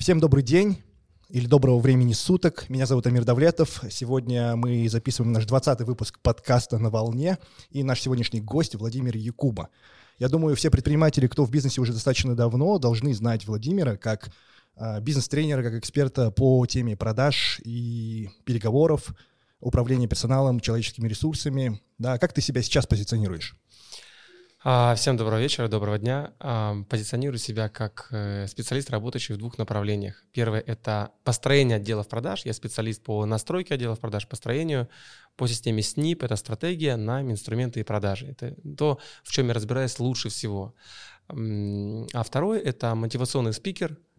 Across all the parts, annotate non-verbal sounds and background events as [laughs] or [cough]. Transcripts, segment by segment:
Всем добрый день или доброго времени суток. Меня зовут Амир Давлетов. Сегодня мы записываем наш 20 выпуск подкаста «На волне». И наш сегодняшний гость Владимир Якуба. Я думаю, все предприниматели, кто в бизнесе уже достаточно давно, должны знать Владимира как э, бизнес-тренера, как эксперта по теме продаж и переговоров, управления персоналом, человеческими ресурсами. Да, как ты себя сейчас позиционируешь? А, всем доброго вечера, доброго дня. А, позиционирую себя как э, специалист, работающий в двух направлениях. Первое — это построение отделов продаж. Я специалист по настройке отделов продаж, построению, по системе SNIP. Это стратегия, найм, инструменты и продажи. Это то, в чем я разбираюсь лучше всего. А второе — это мотивационный спикер —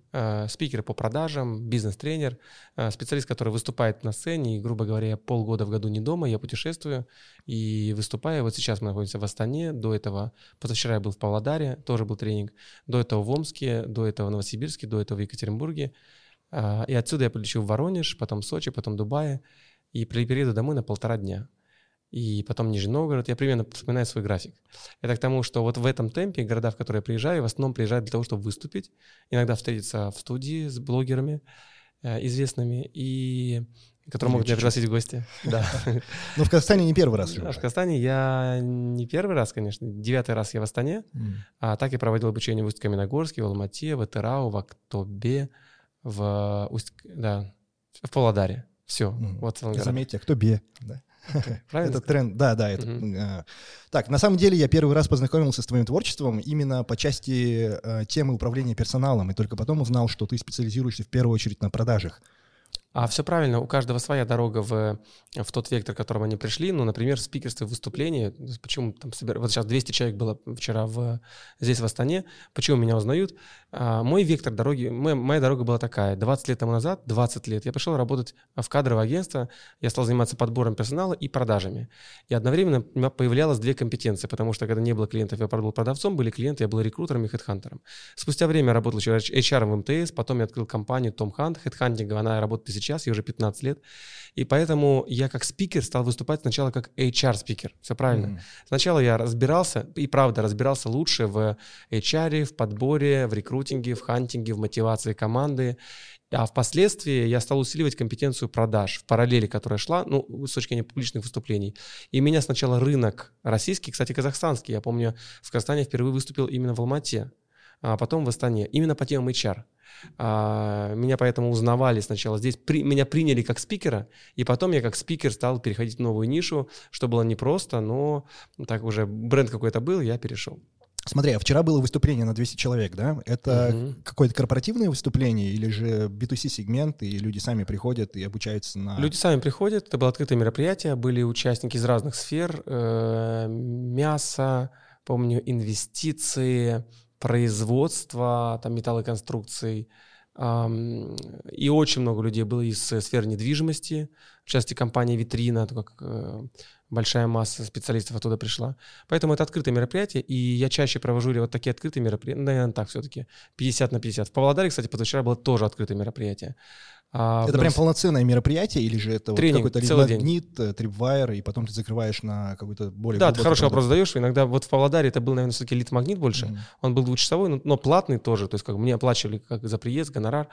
спикер по продажам, бизнес-тренер, э, специалист, который выступает на сцене, и, грубо говоря, я полгода в году не дома, я путешествую. И выступаю. Вот сейчас мы находимся в Астане, до этого, позавчера я был в Павлодаре, тоже был тренинг, до этого в Омске, до этого в Новосибирске, до этого в Екатеринбурге. Э, и отсюда я полечу в Воронеж, потом в Сочи, потом в Дубае, и приеду домой на полтора дня и потом Нижний Новгород. Я примерно вспоминаю свой график. Это к тому, что вот в этом темпе города, в которые я приезжаю, в основном приезжают для того, чтобы выступить, иногда встретиться в студии с блогерами э, известными, и которые могут меня пригласить в гости. [laughs] Да. Но в Казахстане не первый раз В Казахстане я не первый раз, конечно. Девятый раз я в Астане. А так я проводил обучение в Усть-Каменогорске, в Алмате, в Этерау, в Актобе, в Усть... Да, в Павлодаре. Все. Вот Заметьте, кто бе, да? [laughs] Правильно? Это тренд, да, да. Это, uh Так, на самом деле я первый раз познакомился с твоим творчеством именно по части э, темы управления персоналом, и только потом узнал, что ты специализируешься в первую очередь на продажах. А все правильно, у каждого своя дорога в, в тот вектор, к которому они пришли. Ну, например, в спикерстве, выступление. Почему там собир... Вот сейчас 200 человек было вчера в, здесь, в Астане. Почему меня узнают? А, мой вектор дороги, моя, моя дорога была такая. 20 лет тому назад, 20 лет, я пришел работать в кадровое агентство. Я стал заниматься подбором персонала и продажами. И одновременно у меня появлялось две компетенции, потому что когда не было клиентов, я был продавцом, были клиенты, я был рекрутером и хедхантером. Спустя время я работал HR в МТС, потом я открыл компанию Tom Hunt, хедхантинг, она работает сейчас, ей уже 15 лет. И поэтому я как спикер стал выступать сначала как HR-спикер. Все правильно. Mm-hmm. Сначала я разбирался, и правда, разбирался лучше в HR, в подборе, в рекрутинге, в хантинге, в мотивации команды. А впоследствии я стал усиливать компетенцию продаж в параллели, которая шла, ну, с точки зрения публичных выступлений. И меня сначала рынок российский, кстати, казахстанский, я помню, в Казахстане впервые выступил именно в Алмате, а потом в Астане, именно по темам HR. А, меня поэтому узнавали сначала здесь, при, меня приняли как спикера, и потом я как спикер стал переходить в новую нишу, что было непросто, но так уже бренд какой-то был, я перешел. Смотри, а вчера было выступление на 200 человек, да? Это угу. какое-то корпоративное выступление или же B2C-сегмент, и люди сами приходят и обучаются на... Люди сами приходят, это было открытое мероприятие, были участники из разных сфер, э, мясо, помню, инвестиции, производства там, металлоконструкций. И очень много людей было из э, сферы недвижимости, в частности, компания «Витрина», как э, большая масса специалистов оттуда пришла. Поэтому это открытое мероприятие, и я чаще провожу вот такие открытые мероприятия, наверное, так все-таки, 50 на 50. В Павлодаре, кстати, позавчера было тоже открытое мероприятие. А, это прям полноценное мероприятие или же это Тренинг, вот какой-то магнит, э, трипвайр, и потом ты закрываешь на какой-то более Да, ты хороший вопрос задаешь. Иногда вот в Павлодаре это был, наверное, все-таки лид-магнит больше. Mm-hmm. Он был двухчасовой, но, но платный тоже. То есть как мне оплачивали как за приезд, гонорар.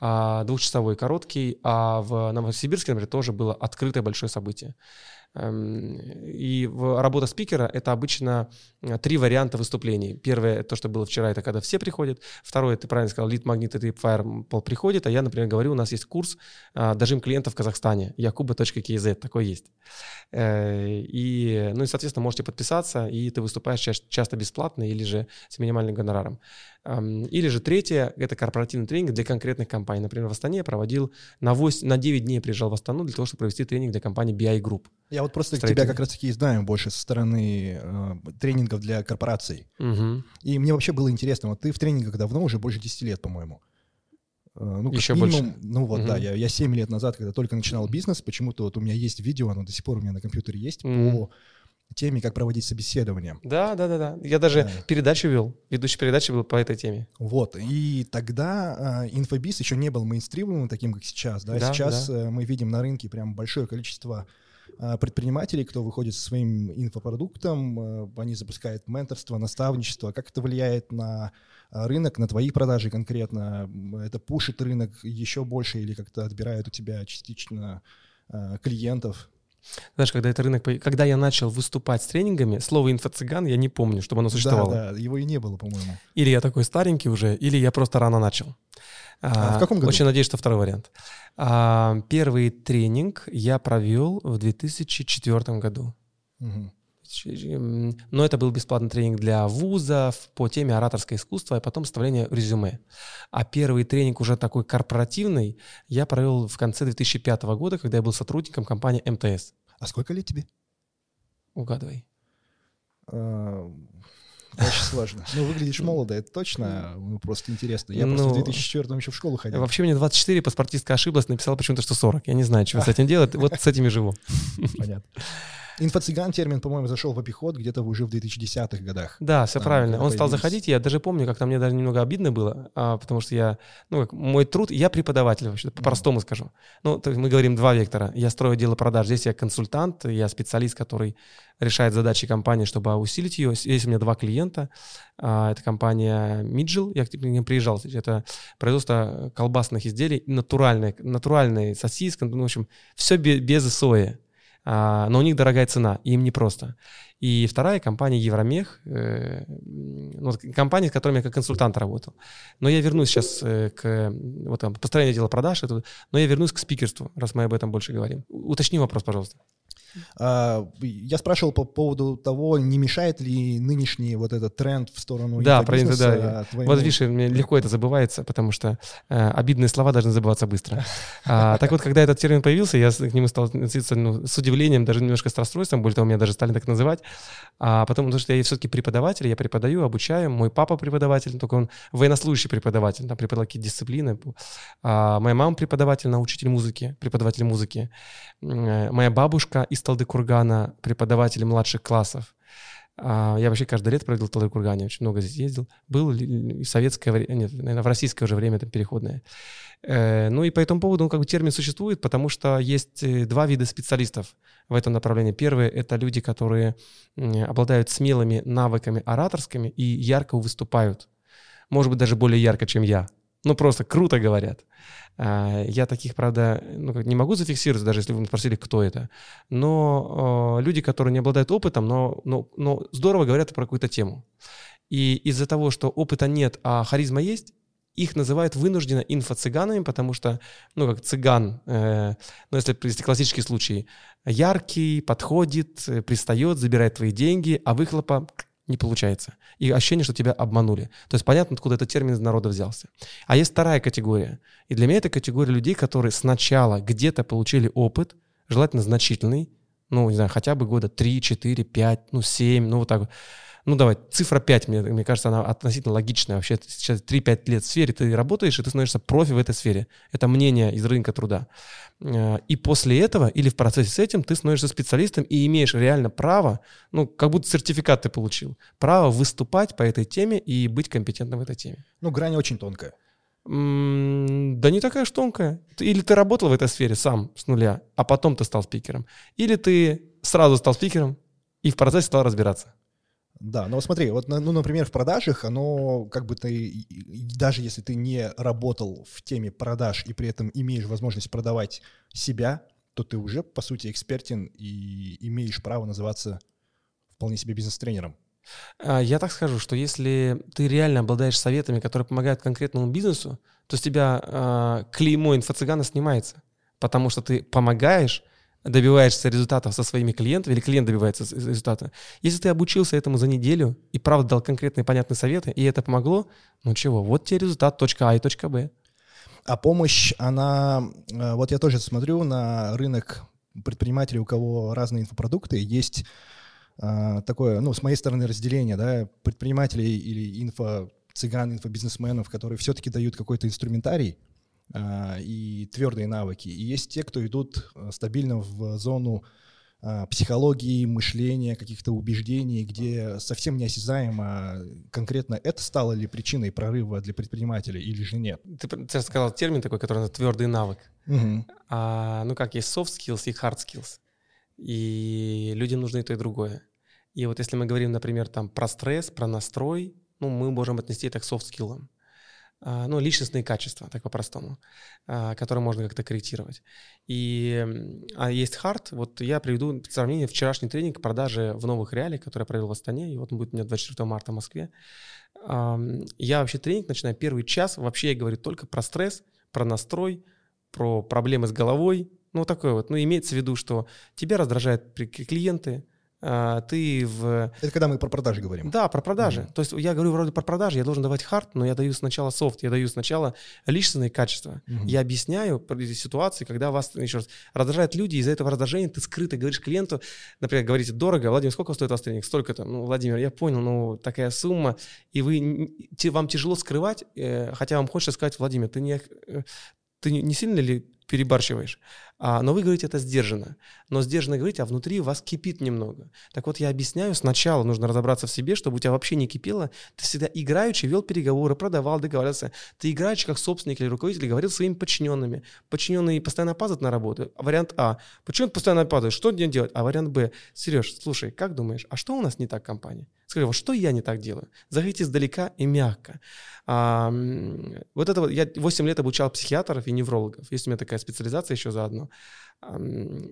А, двухчасовой короткий. А в Новосибирске, например, тоже было открытое большое событие. Эм, и работа спикера — это обычно э, три варианта выступлений. Первое, то, что было вчера, это когда все приходят. Второе, ты правильно сказал, лид магнит и Firepol приходит, а я, например, говорю, у нас есть курс э, «Дожим клиента в Казахстане», yakuba.kz, такой есть. Э, и, ну и, соответственно, можете подписаться, и ты выступаешь часто бесплатно или же с минимальным гонораром. Или же третье, это корпоративный тренинг для конкретных компаний. Например, в Астане я проводил на, 8, на 9 дней приезжал в Астану для того, чтобы провести тренинг для компании BI Group. Я вот просто тебя как раз-таки знаю больше со стороны э, тренингов для корпораций. Угу. И мне вообще было интересно, вот ты в тренингах давно, уже больше 10 лет, по-моему. Э, ну, Еще минимум, больше. Ну вот, угу. да, я, я 7 лет назад, когда только начинал бизнес, почему-то вот у меня есть видео, оно до сих пор у меня на компьютере есть, угу. по теме, как проводить собеседование. Да, да, да, да. Я даже да. передачу вел, ведущий передачи был по этой теме. Вот, и тогда э, инфобиз еще не был мейнстримовым таким, как сейчас, да, да сейчас да. Э, мы видим на рынке прям большое количество а, предпринимателей, кто выходит со своим инфопродуктом, а, они запускают менторство, наставничество. Как это влияет на а, рынок, на твои продажи конкретно? Это пушит рынок еще больше или как-то отбирает у тебя частично клиентов? Знаешь, когда это рынок... Когда я начал выступать с тренингами, слово «инфо-цыган» я не помню, чтобы оно существовало. Да, да, его и не было, по-моему. Или я такой старенький уже, или я просто рано начал. А, а в каком году? Очень надеюсь, что второй вариант. А, первый тренинг я провел в 2004 году. Угу. Но это был бесплатный тренинг для вузов по теме ораторское искусство, и потом составление резюме. А первый тренинг уже такой корпоративный я провел в конце 2005 года, когда я был сотрудником компании МТС. А сколько лет тебе? Угадывай. А, очень сложно. Ну, выглядишь молодо, это точно. Ну, просто интересно. Я ну, просто в 2004 еще в школу ходил. Вообще мне 24, паспортистка ошиблась, написала почему-то, что 40. Я не знаю, что с этим делать. Вот с этими живу. Понятно. Инфо-цыган термин, по-моему, зашел в обиход где-то уже в 2010-х годах. Да, все а, правильно. Он стал заходить, я даже помню, как там мне даже немного обидно было, а, потому что я, ну, как, мой труд, я преподаватель вообще, по-простому mm. скажу. Ну, то есть мы говорим два вектора. Я строю дело продаж, здесь я консультант, я специалист, который решает задачи компании, чтобы усилить ее. Есть у меня два клиента. А, это компания Midgel, я к ним приезжал. Это производство колбасных изделий, натуральные, натуральные сосиски, ну, в общем, все без сои. А, но у них дорогая цена, и им непросто. И вторая компания Евромех, э, ну, компания, с которой я как консультант работал. Но я вернусь сейчас э, к вот, там, построению дела продаж, но я вернусь к спикерству, раз мы об этом больше говорим. Уточни вопрос, пожалуйста. А, я спрашивал по поводу того, не мешает ли нынешний вот этот тренд в сторону Да, про да. Твоему... Вот видишь, мне легко это забывается, потому что э, обидные слова должны забываться быстро. А, так вот, когда этот термин появился, я к нему стал относиться ну, с удивлением, даже немножко с расстройством, более того, меня даже стали так называть. А потом, потому что я все-таки преподаватель, я преподаю, обучаю. Мой папа преподаватель, только он военнослужащий преподаватель, там преподавал какие дисциплины. А моя мама преподаватель, она учитель музыки, преподаватель музыки. Э, моя бабушка из Талды-Кургана, преподаватель младших классов. А, я вообще каждое лето провел в Талды-Кургане, очень много здесь ездил. Был в советское время, нет, наверное, в российское уже время там переходное. Э, ну и по этому поводу, он как бы термин существует, потому что есть э, два вида специалистов в этом направлении. Первые — это люди, которые обладают смелыми навыками ораторскими и ярко выступают. Может быть, даже более ярко, чем я. Ну, просто круто говорят. А, я таких, правда, ну, не могу зафиксировать, даже если вы спросили, кто это. Но э, люди, которые не обладают опытом, но, но, но здорово говорят про какую-то тему. И из-за того, что опыта нет, а харизма есть, их называют вынужденно инфо-цыганами, потому что, ну, как цыган, э, ну, если, если классический случай, яркий, подходит, э, пристает, забирает твои деньги, а выхлопа не получается. И ощущение, что тебя обманули. То есть понятно, откуда этот термин из народа взялся. А есть вторая категория. И для меня это категория людей, которые сначала где-то получили опыт, желательно значительный, ну, не знаю, хотя бы года 3, 4, 5, ну, 7, ну, вот так вот ну давай, цифра 5, мне, мне кажется, она относительно логичная. Вообще сейчас 3-5 лет в сфере ты работаешь, и ты становишься профи в этой сфере. Это мнение из рынка труда. Э, и после этого или в процессе с этим ты становишься специалистом и имеешь реально право, ну, как будто сертификат ты получил, право выступать по этой теме и быть компетентным в этой теме. Ну, грань очень тонкая. Да не такая уж тонкая. Или ты работал в этой сфере сам с нуля, а потом ты стал спикером. Или ты сразу стал спикером и в процессе стал разбираться. Да, но смотри, вот, ну, например, в продажах, оно как бы ты, даже если ты не работал в теме продаж и при этом имеешь возможность продавать себя, то ты уже, по сути, экспертен и имеешь право называться вполне себе бизнес-тренером. А, я так скажу, что если ты реально обладаешь советами, которые помогают конкретному бизнесу, то с тебя э, клеймо инфо-цыгана снимается, потому что ты помогаешь добиваешься результатов со своими клиентами, или клиент добивается результата, если ты обучился этому за неделю и правда дал конкретные понятные советы, и это помогло, ну чего, вот тебе результат, точка А и точка Б. А помощь, она... Э, вот я тоже смотрю на рынок предпринимателей, у кого разные инфопродукты, есть а, такое, ну, с моей стороны разделение, да, предпринимателей или инфо цыган, инфобизнесменов, которые все-таки дают какой-то инструментарий, и твердые навыки. И есть те, кто идут э, стабильно в зону а, психологии, мышления, каких-то убеждений, где совсем неосязаемо конкретно это стало ли причиной прорыва для предпринимателя или же нет. Ты, ты сказал термин такой, который называется твердый навык. Угу. А, ну как, есть soft skills и hard skills. И людям нужно и то, и другое. И вот если мы говорим, например, там про стресс, про настрой, ну, мы можем отнести это к софт-скиллам. А, ну, личностные качества, так по-простому, а, которые можно как-то корректировать. И а есть хард, вот я приведу сравнение вчерашний тренинг продажи в новых реалиях, который я провел в Астане, и вот он будет у меня 24 марта в Москве. Я вообще тренинг начинаю первый час, вообще я говорю только про стресс, про настрой, про проблемы с головой, ну, такое вот. Ну, имеется в виду, что тебя раздражают клиенты, а, ты в... Это когда мы про продажи говорим. Да, про продажи. Mm-hmm. То есть я говорю вроде про продажи, я должен давать хард, но я даю сначала софт, я даю сначала личностные качества. Mm-hmm. Я объясняю ситуации, когда вас, еще раз, раздражают люди, из-за этого раздражения ты скрыто говоришь клиенту, например, говорите, дорого, Владимир, сколько стоит ваш тренинг? Столько-то. Ну, Владимир, я понял, ну, такая сумма, и вы, вам тяжело скрывать, э, хотя вам хочется сказать, Владимир, ты не, э, ты не сильно ли перебарщиваешь. А, но вы говорите это сдержанно. Но сдержанно говорите, а внутри вас кипит немного. Так вот, я объясняю, сначала нужно разобраться в себе, чтобы у тебя вообще не кипело. Ты всегда играючи вел переговоры, продавал, договаривался. Ты играючи как собственник или руководитель говорил своими подчиненными. Подчиненные постоянно опаздывают на работу. Вариант А. Почему постоянно опаздывают? Что мне делать? А вариант Б. Сереж, слушай, как думаешь, а что у нас не так в компании? Скажи, вот что я не так делаю? Заходите издалека и мягко. А, вот это вот, я 8 лет обучал психиатров и неврологов. Есть у меня такая специализация еще заодно.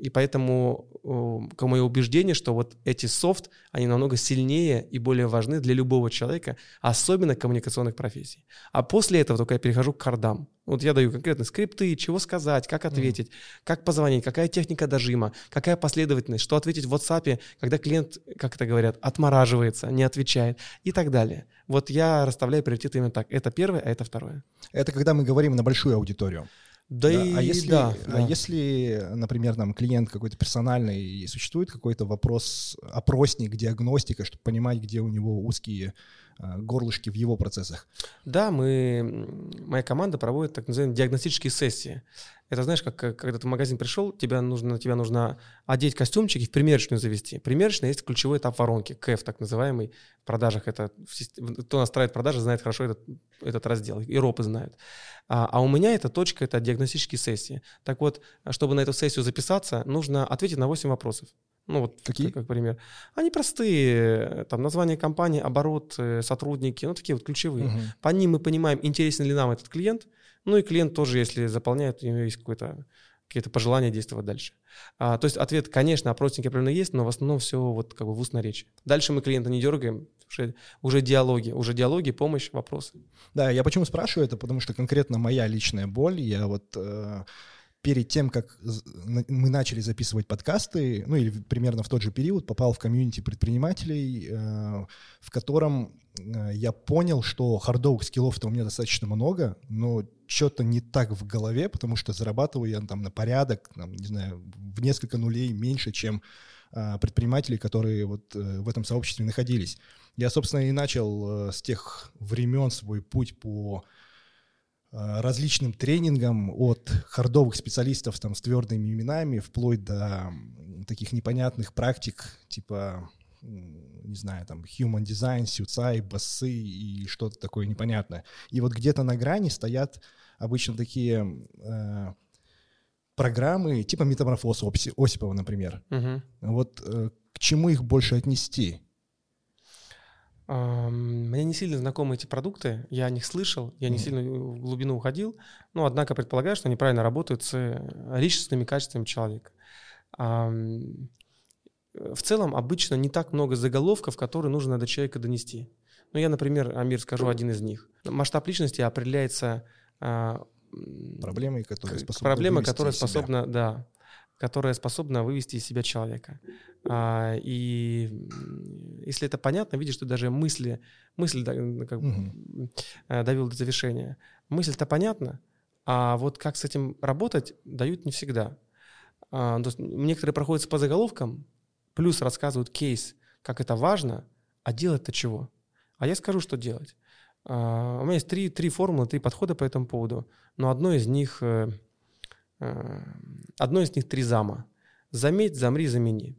И поэтому мое убеждение, что вот эти софт, они намного сильнее и более важны для любого человека, особенно коммуникационных профессий. А после этого только я перехожу к кардам. Вот я даю конкретные скрипты, чего сказать, как ответить, mm-hmm. как позвонить, какая техника дожима, какая последовательность, что ответить в WhatsApp, когда клиент, как это говорят, отмораживается, не отвечает и так далее. Вот я расставляю приоритеты именно так. Это первое, а это второе. Это когда мы говорим на большую аудиторию. Да, да. и а если, да, а если, например, там клиент какой-то персональный и существует какой-то вопрос, опросник, диагностика, чтобы понимать, где у него узкие а, горлышки в его процессах? Да, мы, моя команда проводит так называемые диагностические сессии. Это знаешь, как когда ты в магазин пришел, тебя нужно, тебя нужно одеть костюмчик и в примерочную завести. Примерочная есть ключевой этап воронки, КЭФ так называемый. В продажах это, кто настраивает продажи, знает хорошо этот, этот раздел, и ропы знают. А, а у меня эта точка — это диагностические сессии. Так вот, чтобы на эту сессию записаться, нужно ответить на 8 вопросов. Ну вот, Какие? Как, как пример. Они простые, там название компании, оборот, э, сотрудники, ну такие вот ключевые. Угу. По ним мы понимаем, интересен ли нам этот клиент, ну и клиент тоже, если заполняет, у него есть какое-то какие-то пожелания действовать дальше. А, то есть ответ, конечно, опросники определенно есть, но в основном все вот как бы в устной речи. Дальше мы клиента не дергаем, уже, уже диалоги, уже диалоги, помощь, вопросы. Да, я почему спрашиваю это, потому что конкретно моя личная боль, я вот э, перед тем, как мы начали записывать подкасты, ну или примерно в тот же период, попал в комьюнити предпринимателей, э, в котором э, я понял, что хардовых скиллов-то у меня достаточно много, но что-то не так в голове, потому что зарабатываю я там на порядок, там, не знаю, в несколько нулей меньше, чем э, предприниматели, которые вот в этом сообществе находились. Я, собственно, и начал с тех времен свой путь по Э, различным тренингам от хардовых специалистов там, с твердыми именами вплоть до таких непонятных практик типа не знаю, там, human design, сюцай, басы и что-то такое непонятное. И вот где-то на грани стоят обычно такие э, программы, типа метаморфоз Осипова, например. Угу. Вот э, к чему их больше отнести? Мне не сильно знакомы эти продукты, я о них слышал, я не сильно в глубину уходил, но однако предполагаю, что они правильно работают с э, личностными качествами человека. В целом обычно не так много заголовков, которые нужно до человека донести. Ну, я, например, Амир, скажу один из них. Масштаб личности определяется а, проблемой, которая способна проблема, которая способна, да, которая способна вывести из себя человека. А, и если это понятно, видишь, что даже мысли, мысль как, угу. довел до завершения. Мысль-то понятна, а вот как с этим работать, дают не всегда. А, то есть некоторые проходят по заголовкам, плюс рассказывают кейс, как это важно, а делать-то чего? А я скажу, что делать. А, у меня есть три, три формулы, три подхода по этому поводу, но одно из них э, Э, одно из них три зама. Заметь, замри, замени.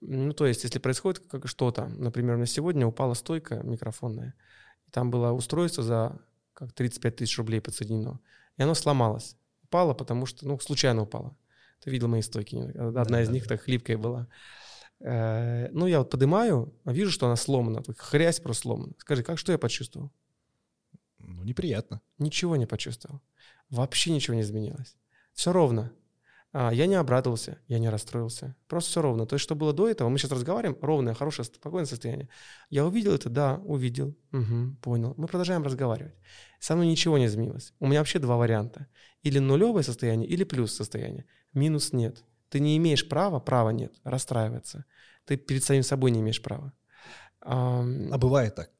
Ну, то есть, если происходит как что-то, например, на сегодня упала стойка микрофонная, там было устройство за как 35 тысяч рублей подсоединено, и оно сломалось. Упало, потому что, ну, случайно упало. Ты видел мои стойки? Одна из них так хлипкая была. Э, ну, я вот поднимаю, вижу, что она сломана. Хрясь просто сломана. Скажи, как что я почувствовал? Ну, неприятно. Ничего не почувствовал. Вообще ничего не изменилось. Все ровно. А, я не обрадовался, я не расстроился. Просто все ровно. То есть, что было до этого, мы сейчас разговариваем, ровное, хорошее, спокойное состояние. Я увидел это? Да, увидел. Угу, понял. Мы продолжаем разговаривать. Со мной ничего не изменилось. У меня вообще два варианта. Или нулевое состояние, или плюс состояние. Минус нет. Ты не имеешь права, права нет, расстраиваться. Ты перед самим собой не имеешь права. А, а бывает так?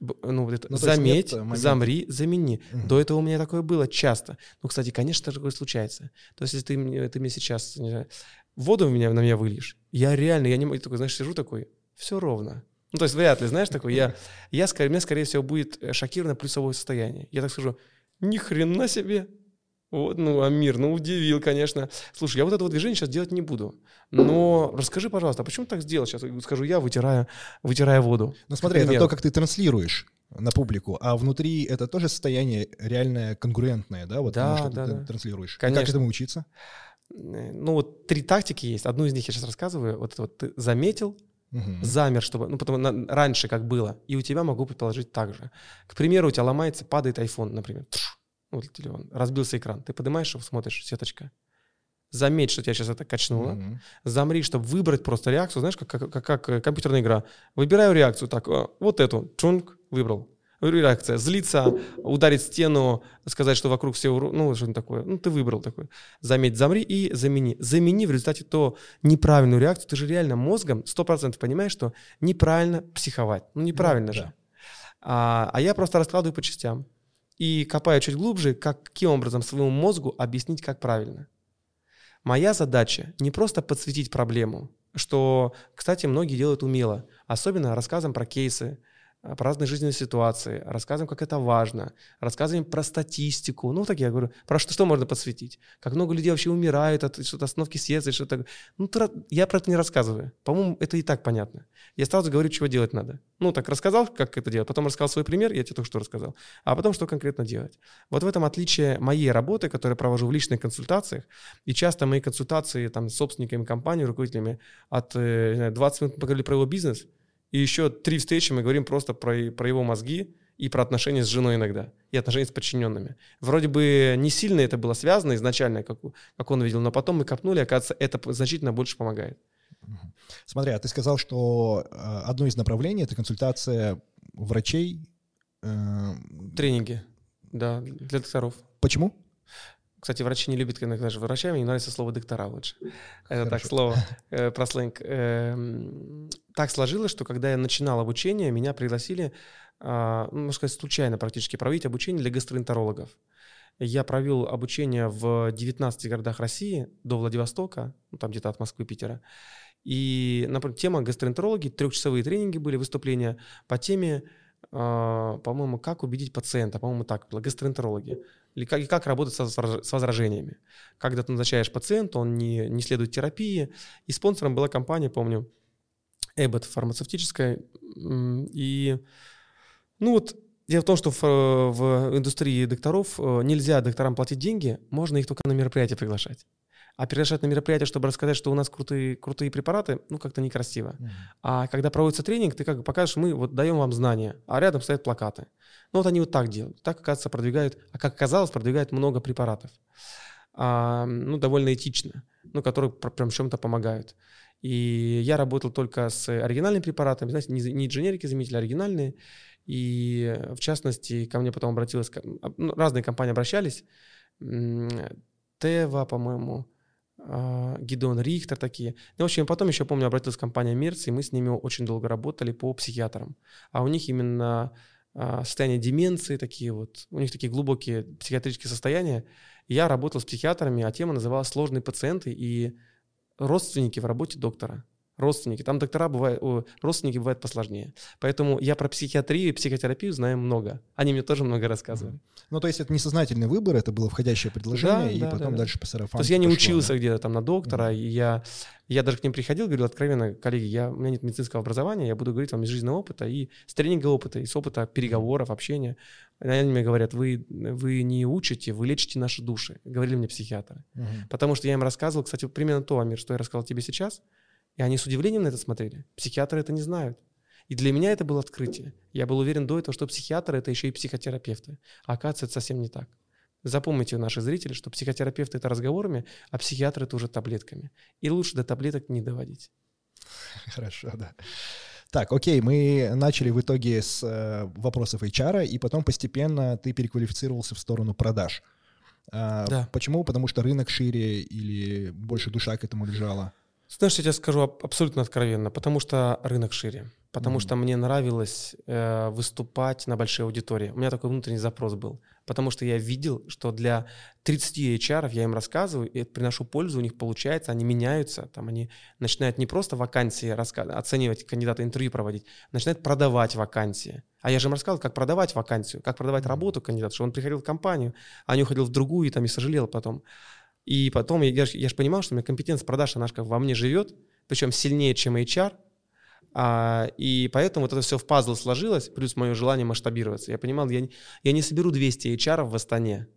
ну, вот это, ну, заметь, замри, замени. Угу. До этого у меня такое было часто. Ну, кстати, конечно, такое случается. То есть, если ты мне, ты мне сейчас не знаю, воду меня, на меня выльешь, я реально, я не могу, такой, знаешь, сижу такой, все ровно. Ну, то есть, вряд ли, знаешь, такой, я, я, скорее, мне, скорее всего, будет э, шокировано плюсовое состояние. Я так скажу, ни хрена себе, вот, ну, Амир, ну, удивил, конечно. Слушай, я вот этого движения сейчас делать не буду. Но расскажи, пожалуйста, а почему так сделал? Сейчас скажу я, вытирая, вытирая воду. Ну, смотри, это то, как ты транслируешь на публику, а внутри это тоже состояние реальное конкурентное, да, вот да, что да, ты да. транслируешь. Конечно. И как этому учиться? Ну, вот три тактики есть. Одну из них я сейчас рассказываю. Вот, вот ты заметил, угу. замер, чтобы, ну, потому на, раньше как было, и у тебя могу предположить так же. К примеру, у тебя ломается, падает iPhone, например, ну, телефон, разбился экран, ты поднимаешь его, смотришь, сеточка. Заметь, что тебя сейчас это качнуло. Mm-hmm. Замри, чтобы выбрать просто реакцию. Знаешь, как, как, как, как э, компьютерная игра. Выбираю реакцию так, вот эту, чунг, выбрал. Реакция. Злиться, ударить стену, сказать, что вокруг все, ну, что-нибудь такое. Ну, ты выбрал такое. Заметь, замри и замени. Замени в результате то неправильную реакцию. Ты же реально мозгом 100% понимаешь, что неправильно психовать. Ну, неправильно да, же. Да. А, а я просто раскладываю по частям и копаю чуть глубже, как, каким образом своему мозгу объяснить, как правильно. Моя задача не просто подсветить проблему, что, кстати, многие делают умело, особенно рассказом про кейсы, про разные жизненные ситуации, рассказываем, как это важно, рассказываем про статистику. Ну, так я говорю, про что, что можно подсветить? Как много людей вообще умирают от что-то остановки сердца, что-то. Ну, я про это не рассказываю. По-моему, это и так понятно. Я сразу говорю, чего делать надо. Ну, так рассказал, как это делать, потом рассказал свой пример, я тебе только что рассказал, а потом, что конкретно делать. Вот в этом отличие моей работы, которую я провожу в личных консультациях, и часто мои консультации там, с собственниками компании, руководителями от э, 20 минут поговорили про его бизнес – и еще три встречи мы говорим просто про, про его мозги и про отношения с женой иногда, и отношения с подчиненными. Вроде бы не сильно это было связано изначально, как, как он видел, но потом мы копнули, оказывается, это значительно больше помогает. Смотри, а ты сказал, что э, одно из направлений — это консультация врачей. Э... Тренинги, да, для докторов. Почему? Кстати, врачи не любят, когда называешь врачами, мне нравится слово доктора лучше. Это так, слово э, про сленг. Э, так сложилось, что когда я начинал обучение, меня пригласили, э, можно сказать, случайно практически проводить обучение для гастроэнтерологов. Я провел обучение в 19 городах России до Владивостока, ну, там где-то от Москвы, Питера. И, например, тема гастроэнтерологии, трехчасовые тренинги были, выступления по теме, э, по-моему, как убедить пациента, по-моему, так было, гастроэнтерологи или как, и как работать со, с возражениями. Когда ты назначаешь пациента, он не, не следует терапии. И спонсором была компания, помню, Эббот фармацевтическая. И, ну вот, дело в том, что в, в индустрии докторов э, нельзя докторам платить деньги, можно их только на мероприятия приглашать. А приглашать на мероприятие, чтобы рассказать, что у нас крутые, крутые препараты, ну, как-то некрасиво. Mm-hmm. А когда проводится тренинг, ты как бы покажешь, мы вот даем вам знания, а рядом стоят плакаты. Ну, вот они вот так делают. Так, оказывается, продвигают, а как оказалось, продвигают много препаратов. А, ну, довольно этично, ну, которые прям чем-то помогают. И я работал только с оригинальными препаратами, знаете, не, не дженерики заметили, а оригинальные. И, в частности, ко мне потом обратилась, ну, разные компании обращались, Тева, по-моему, а, Гидон Рихтер такие. Ну, в общем, потом еще, помню, обратилась компания Мерц, и мы с ними очень долго работали по психиатрам. А у них именно а, состояние деменции, такие вот, у них такие глубокие психиатрические состояния. Я работал с психиатрами, а тема называлась «Сложные пациенты и родственники в работе доктора». Родственники. Там доктора бывают, о, родственники бывают посложнее. Поэтому я про психиатрию и психотерапию знаю много. Они мне тоже много рассказывали. Ну, то есть это несознательный выбор, это было входящее предложение, Да, и да, потом да, да. дальше по сарафану То есть я не пошло, учился да? где-то там на доктора, и я, я даже к ним приходил, говорил откровенно, коллеги, я, у меня нет медицинского образования, я буду говорить вам из жизненного опыта и с тренинга опыта, и с опыта переговоров, общения. Они мне говорят, вы, вы не учите, вы лечите наши души, говорили мне психиатры. Мгм. Потому что я им рассказывал, кстати, примерно то, Амир, что я рассказал тебе сейчас, и они с удивлением на это смотрели. Психиатры это не знают. И для меня это было открытие. Я был уверен до этого, что психиатры это еще и психотерапевты. А оказывается, это совсем не так. Запомните, наши зрители, что психотерапевты это разговорами, а психиатры это уже таблетками. И лучше до таблеток не доводить. [laughs] Хорошо, да. Так, окей, мы начали в итоге с э, вопросов HR, и потом постепенно ты переквалифицировался в сторону продаж. А, Да. Почему? Потому что рынок шире или больше душа к этому лежала? Знаешь, я тебе скажу аб- абсолютно откровенно, потому что рынок шире, потому Мгм. что мне нравилось э, выступать на большой аудитории. У меня такой внутренний запрос был, потому что я видел, что для 30 HR я им рассказываю, и приношу пользу, у них получается, они меняются, там они начинают не просто вакансии раска- оценивать, кандидата интервью проводить, начинают продавать вакансии. А я же им рассказывал, как продавать вакансию, как продавать работу кандидату, что он приходил в компанию, а не уходил в другую и там и сожалел потом. И потом я, я, же понимал, что у меня компетенция продаж, она же как во мне живет, причем сильнее, чем HR. А, и поэтому вот это все в пазл сложилось, плюс мое желание масштабироваться. Я понимал, я, я не соберу 200 HR в Астане.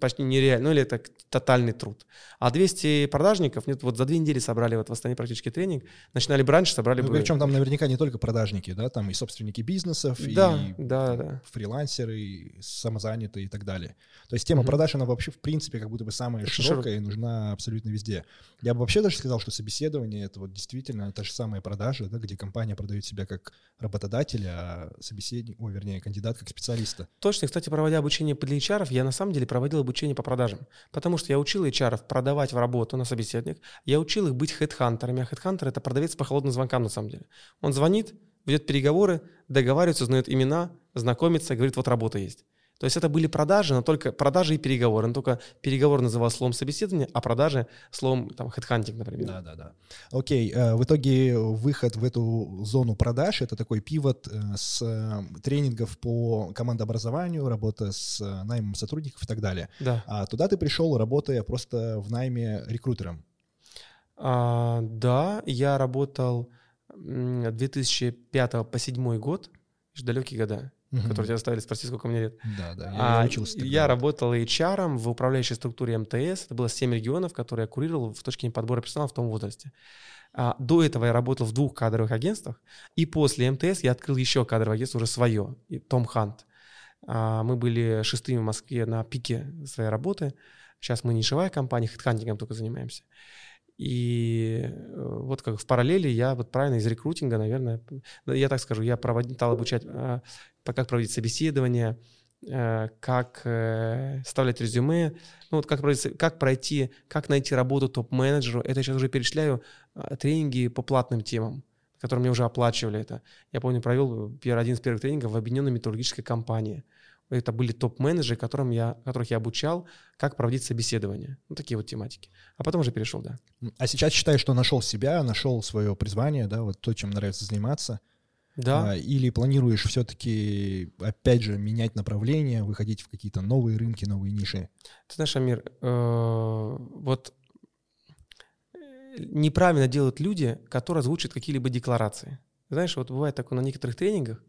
Почти нереально, ну или это тотальный труд. А 200 продажников, нет, вот за две недели собрали вот в Астане практически тренинг, начинали бы раньше, собрали Ну, бы... причем там наверняка не только продажники, да, там и собственники бизнесов, Да, и да, да. фрилансеры, и самозанятые и так далее. То есть тема Мгм. продаж, она вообще в принципе как будто бы самая широкая и нужна абсолютно везде. Я бы вообще даже сказал, что собеседование — это вот действительно та же самая продажа, да, где компания продает себя как работодателя, а собеседник, ой, вернее, кандидат как специалиста. Точно, кстати, проводя обучение для HR, я на самом деле проводил обучение по продажам. Потому что я учил HR продавать в работу на собеседник, я учил их быть хедхантерами, а хедхантер — это продавец по холодным звонкам на самом деле. Он звонит, ведет переговоры, договаривается, узнает имена, знакомится, говорит, вот работа есть. То есть это были продажи, но только продажи и переговоры. Но только переговор называл словом собеседование, а продажи словом там хедхантинг, например. Да, да, да. Окей, э, в итоге выход в эту зону продаж — это такой пивот э, с э, тренингов по командообразованию, работа с наймом сотрудников и так далее. Да. А туда ты пришел, работая просто в найме рекрутером. А, да, я работал м, 2005 по 2007 год, Аж далекие года, Мгм. которые тебя заставили спросить, сколько мне лет. Да, да, я, А, учился тогда. я работал HR в управляющей структуре МТС. Это было 7 регионов, которые я курировал в точке подбора персонала в том возрасте. А, до этого я работал в двух кадровых агентствах. И после МТС я открыл еще кадровое агентство, уже свое, Том Хант. А, мы были шестыми в Москве на пике своей работы. Сейчас мы нишевая компания, хедхантингом только занимаемся. И э, вот как в параллели я вот правильно из рекрутинга, наверное, я так скажу, я проводил, обучать, а, как проводить собеседование, э, как э, вставлять резюме, ну вот как, как пройти, как найти работу топ-менеджеру. Это я сейчас уже перечисляю а, тренинги по платным темам, которые мне уже оплачивали это. Я помню, провел один из первых тренингов в объединенной металлургической компании. Это были топ-менеджеры, которым я, которых я обучал, как проводить собеседование. Ну, такие вот тематики. А потом уже перешел, да. А сейчас считаешь, что нашел себя, нашел свое призвание, да, вот то, чем нравится заниматься? Да, А, или планируешь все-таки, опять же, менять направление, выходить в какие-то новые рынки, новые ниши? Ты знаешь, Амир, э, вот э, неправильно делают люди, которые озвучат какие-либо декларации. Знаешь, вот бывает такое на некоторых тренингах,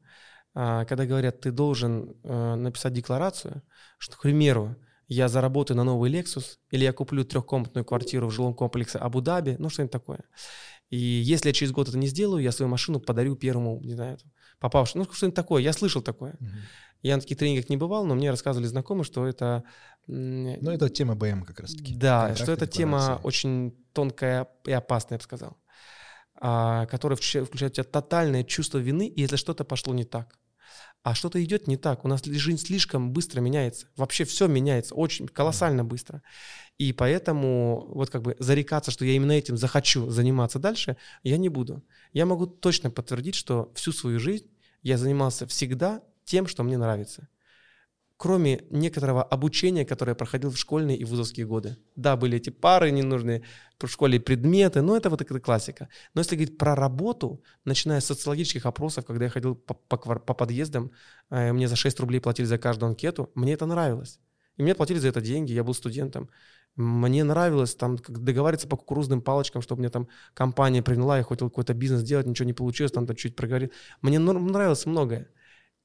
когда говорят, ты должен э, написать декларацию, что, к примеру, я заработаю на новый Lexus, или я куплю трехкомнатную квартиру в жилом комплексе Абу-Даби, ну что-нибудь такое. И если я через год это не сделаю, я свою машину подарю первому, не знаю, попавшему. Ну, что-нибудь такое. Я слышал такое. Я на таких тренингах не бывал, но мне рассказывали знакомые, что это... Ну, это тема БМ как раз-таки. да, Контракты, что эта тема очень тонкая и опасная, я бы сказал, а, которая включа- включает, в тебя тотальное чувство вины, если что-то пошло не так. А что-то идет не так. У нас жизнь слишком быстро меняется. Вообще все меняется очень колоссально быстро. И поэтому вот как бы зарекаться, что я именно этим захочу заниматься дальше, я не буду. Я могу точно подтвердить, что всю свою жизнь я занимался всегда тем, что мне нравится. Кроме некоторого обучения, которое я проходил в школьные и вузовские годы. Да, были эти пары ненужные в школе предметы, но это вот эта классика. Но если говорить про работу, начиная с социологических опросов, когда я ходил по, по, по подъездам, э, мне за 6 рублей платили за каждую анкету, мне это нравилось. И мне платили за это деньги, я был студентом. Мне нравилось там договариваться по кукурузным палочкам, чтобы мне там компания приняла, я хотел какой-то бизнес делать, ничего не получилось, там, там чуть проговорил. Мне нравилось многое.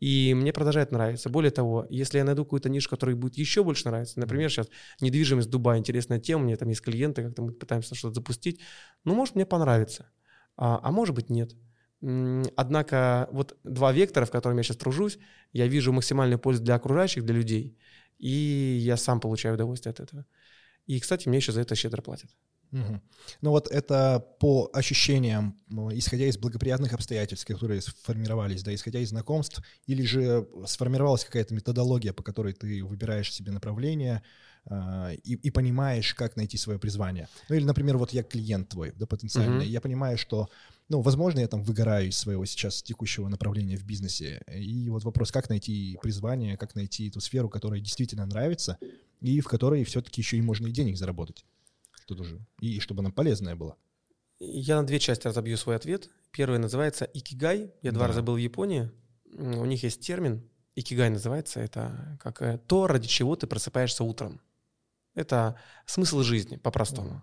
И мне продолжает нравиться. Более того, если я найду какую-то нишу, которая будет еще больше нравиться, например, сейчас недвижимость Дубая, интересная тема, у меня там есть клиенты, как-то мы пытаемся что-то запустить, ну, может, мне понравится, а, а может быть, нет. Однако вот два вектора, в которых я сейчас тружусь, я вижу максимальную пользу для окружающих, для людей, и я сам получаю удовольствие от этого. И, кстати, мне еще за это щедро платят. Угу. Ну вот это по ощущениям, исходя из благоприятных обстоятельств, которые сформировались, да, исходя из знакомств, или же сформировалась какая-то методология, по которой ты выбираешь себе направление э, и, и понимаешь, как найти свое призвание. Ну или, например, вот я клиент твой, да, потенциальный, угу. я понимаю, что, ну, возможно, я там выгораю из своего сейчас текущего направления в бизнесе, и вот вопрос, как найти призвание, как найти ту сферу, которая действительно нравится, и в которой все-таки еще и можно и денег заработать тут уже, и чтобы она полезная была. Я на две части разобью свой ответ. Первый называется икигай. Я да. два раза был в Японии. У них есть термин. Икигай называется. Это как э, то, ради чего ты просыпаешься утром. Это смысл жизни, по-простому.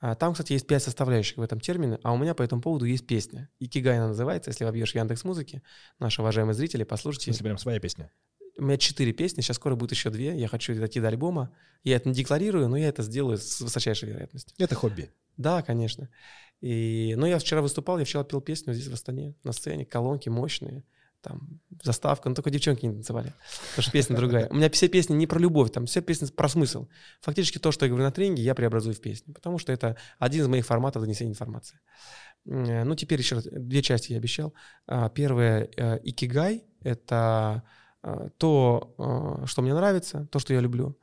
Да. Там, кстати, есть пять составляющих в этом термине, а у меня по этому поводу есть песня. Икигай она называется, если вобьешь Яндекс Музыки, наши уважаемые зрители, послушайте. Если прям своя песня. У меня четыре песни, сейчас скоро будет еще две. Я хочу дойти до альбома. Я это не декларирую, но я это сделаю с высочайшей вероятностью. Это хобби. Да, конечно. И, ну, я вчера выступал, я вчера пел песню здесь в Астане, на сцене, колонки мощные, там, заставка, но только девчонки не танцевали, потому что песня другая. У меня все песни не про любовь, там все песни про смысл. Фактически то, что я говорю на тренинге, я преобразую в песню, потому что это один из моих форматов донесения информации. Ну, теперь еще раз, две части я обещал. А, первое, э, икигай — это то, э, что мне нравится, то, что я люблю,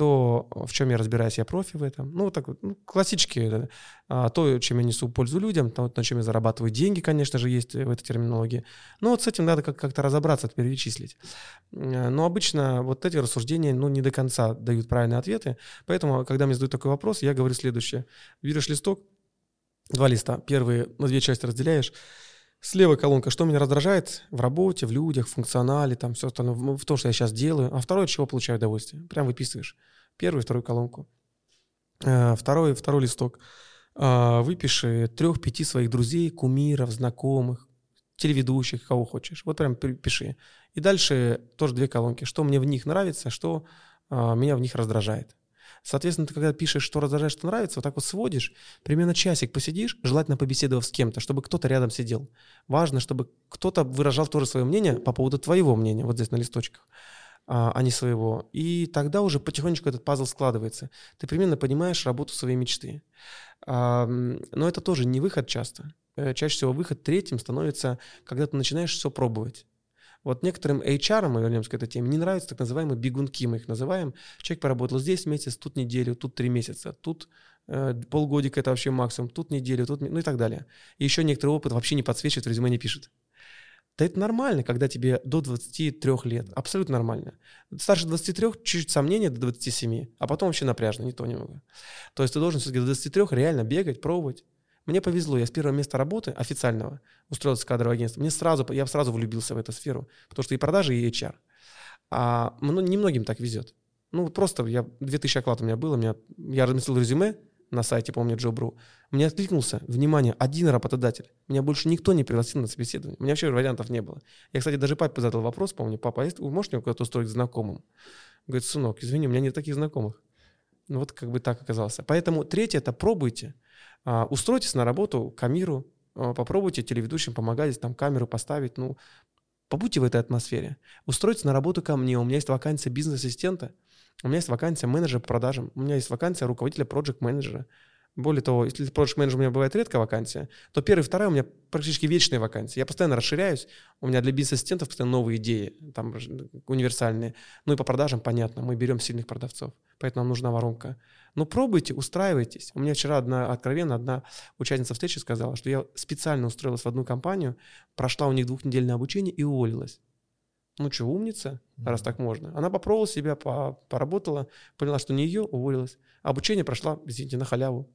то, в чем я разбираюсь, я профи в этом. Ну, так ну, классические. А, то, чем я несу пользу людям, то, на чем я зарабатываю деньги, конечно же, есть в этой терминологии. Но вот с этим надо как-то разобраться, перечислить. Э, но обычно вот эти рассуждения, ну, не до конца дают правильные ответы. Поэтому, когда мне задают такой вопрос, я говорю следующее. Берешь листок, два листа, первые на две части разделяешь, Слева колонка, что меня раздражает в работе, в людях, в функционале, там все остальное, в, том, что я сейчас делаю. А второе, от чего получаю удовольствие. Прям выписываешь. Первую, вторую колонку. Э, второй, второй листок. Э, выпиши трех-пяти своих друзей, кумиров, знакомых, телеведущих, кого хочешь. Вот прям пиши. И дальше тоже две колонки. Что мне в них нравится, что э, меня в них раздражает. Соответственно, ты когда пишешь, что раздражает, что нравится, вот так вот сводишь, примерно часик посидишь, желательно побеседовав с кем-то, чтобы кто-то рядом сидел. Важно, чтобы кто-то выражал тоже свое мнение по поводу твоего мнения, вот здесь на листочках а, а не своего. И тогда уже потихонечку этот пазл складывается. Ты примерно понимаешь работу своей мечты. Но это тоже не выход часто. Э, чаще всего выход третьим становится, когда ты начинаешь все пробовать. Вот некоторым HR, мы вернемся к этой теме, не нравятся так называемые бегунки, мы их называем. Человек поработал здесь месяц, тут неделю, тут три месяца, тут э, полгодика это вообще максимум, тут неделю, тут, ну и так далее. И еще некоторый опыт вообще не подсвечивает, в резюме не пишет. Да это нормально, когда тебе до 23 лет. Абсолютно нормально. Старше 23 чуть-чуть сомнения до 27, а потом вообще напряжно, не то не могу. То есть ты должен все-таки до 23 реально бегать, пробовать. Мне повезло, я с первого места работы официального устроился в кадровое агентство. Мне сразу, я сразу влюбился в эту сферу, потому что и продажи, и HR. А ну, немногим так везет. Ну, просто я, 2000 оклад у меня было, у меня, я разместил резюме на сайте, помню, Джобру. Мне откликнулся, внимание, один работодатель. Меня больше никто не пригласил на собеседование. У меня вообще вариантов не было. Я, кстати, даже папе задал вопрос, помню, папа, а вы можете куда-то устроить знакомым? Говорит, сынок, извини, у меня нет таких знакомых. Ну вот как бы так оказалось. Поэтому третье – это пробуйте. А, устройтесь на работу к Амиру, а, попробуйте телеведущим помогать, там камеру поставить, ну, побудьте в этой атмосфере. Устройтесь на работу ко мне, у меня есть вакансия бизнес-ассистента, у меня есть вакансия менеджера по продажам, у меня есть вакансия руководителя проект-менеджера. Более того, если project менеджер у меня бывает редко вакансия, то первая и вторая у меня практически вечные вакансии. Я постоянно расширяюсь, у меня для бизнес-ассистентов постоянно новые идеи, там универсальные. Ну и по продажам, понятно, мы берем сильных продавцов, поэтому нам нужна воронка. Но пробуйте, устраивайтесь. У меня вчера одна, откровенно, одна участница встречи сказала, что я специально устроилась в одну компанию, прошла у них двухнедельное обучение и уволилась. Ну что, умница, раз так можно. Она попробовала себя, поработала, поняла, что не ее, уволилась. Обучение прошла, извините, на халяву.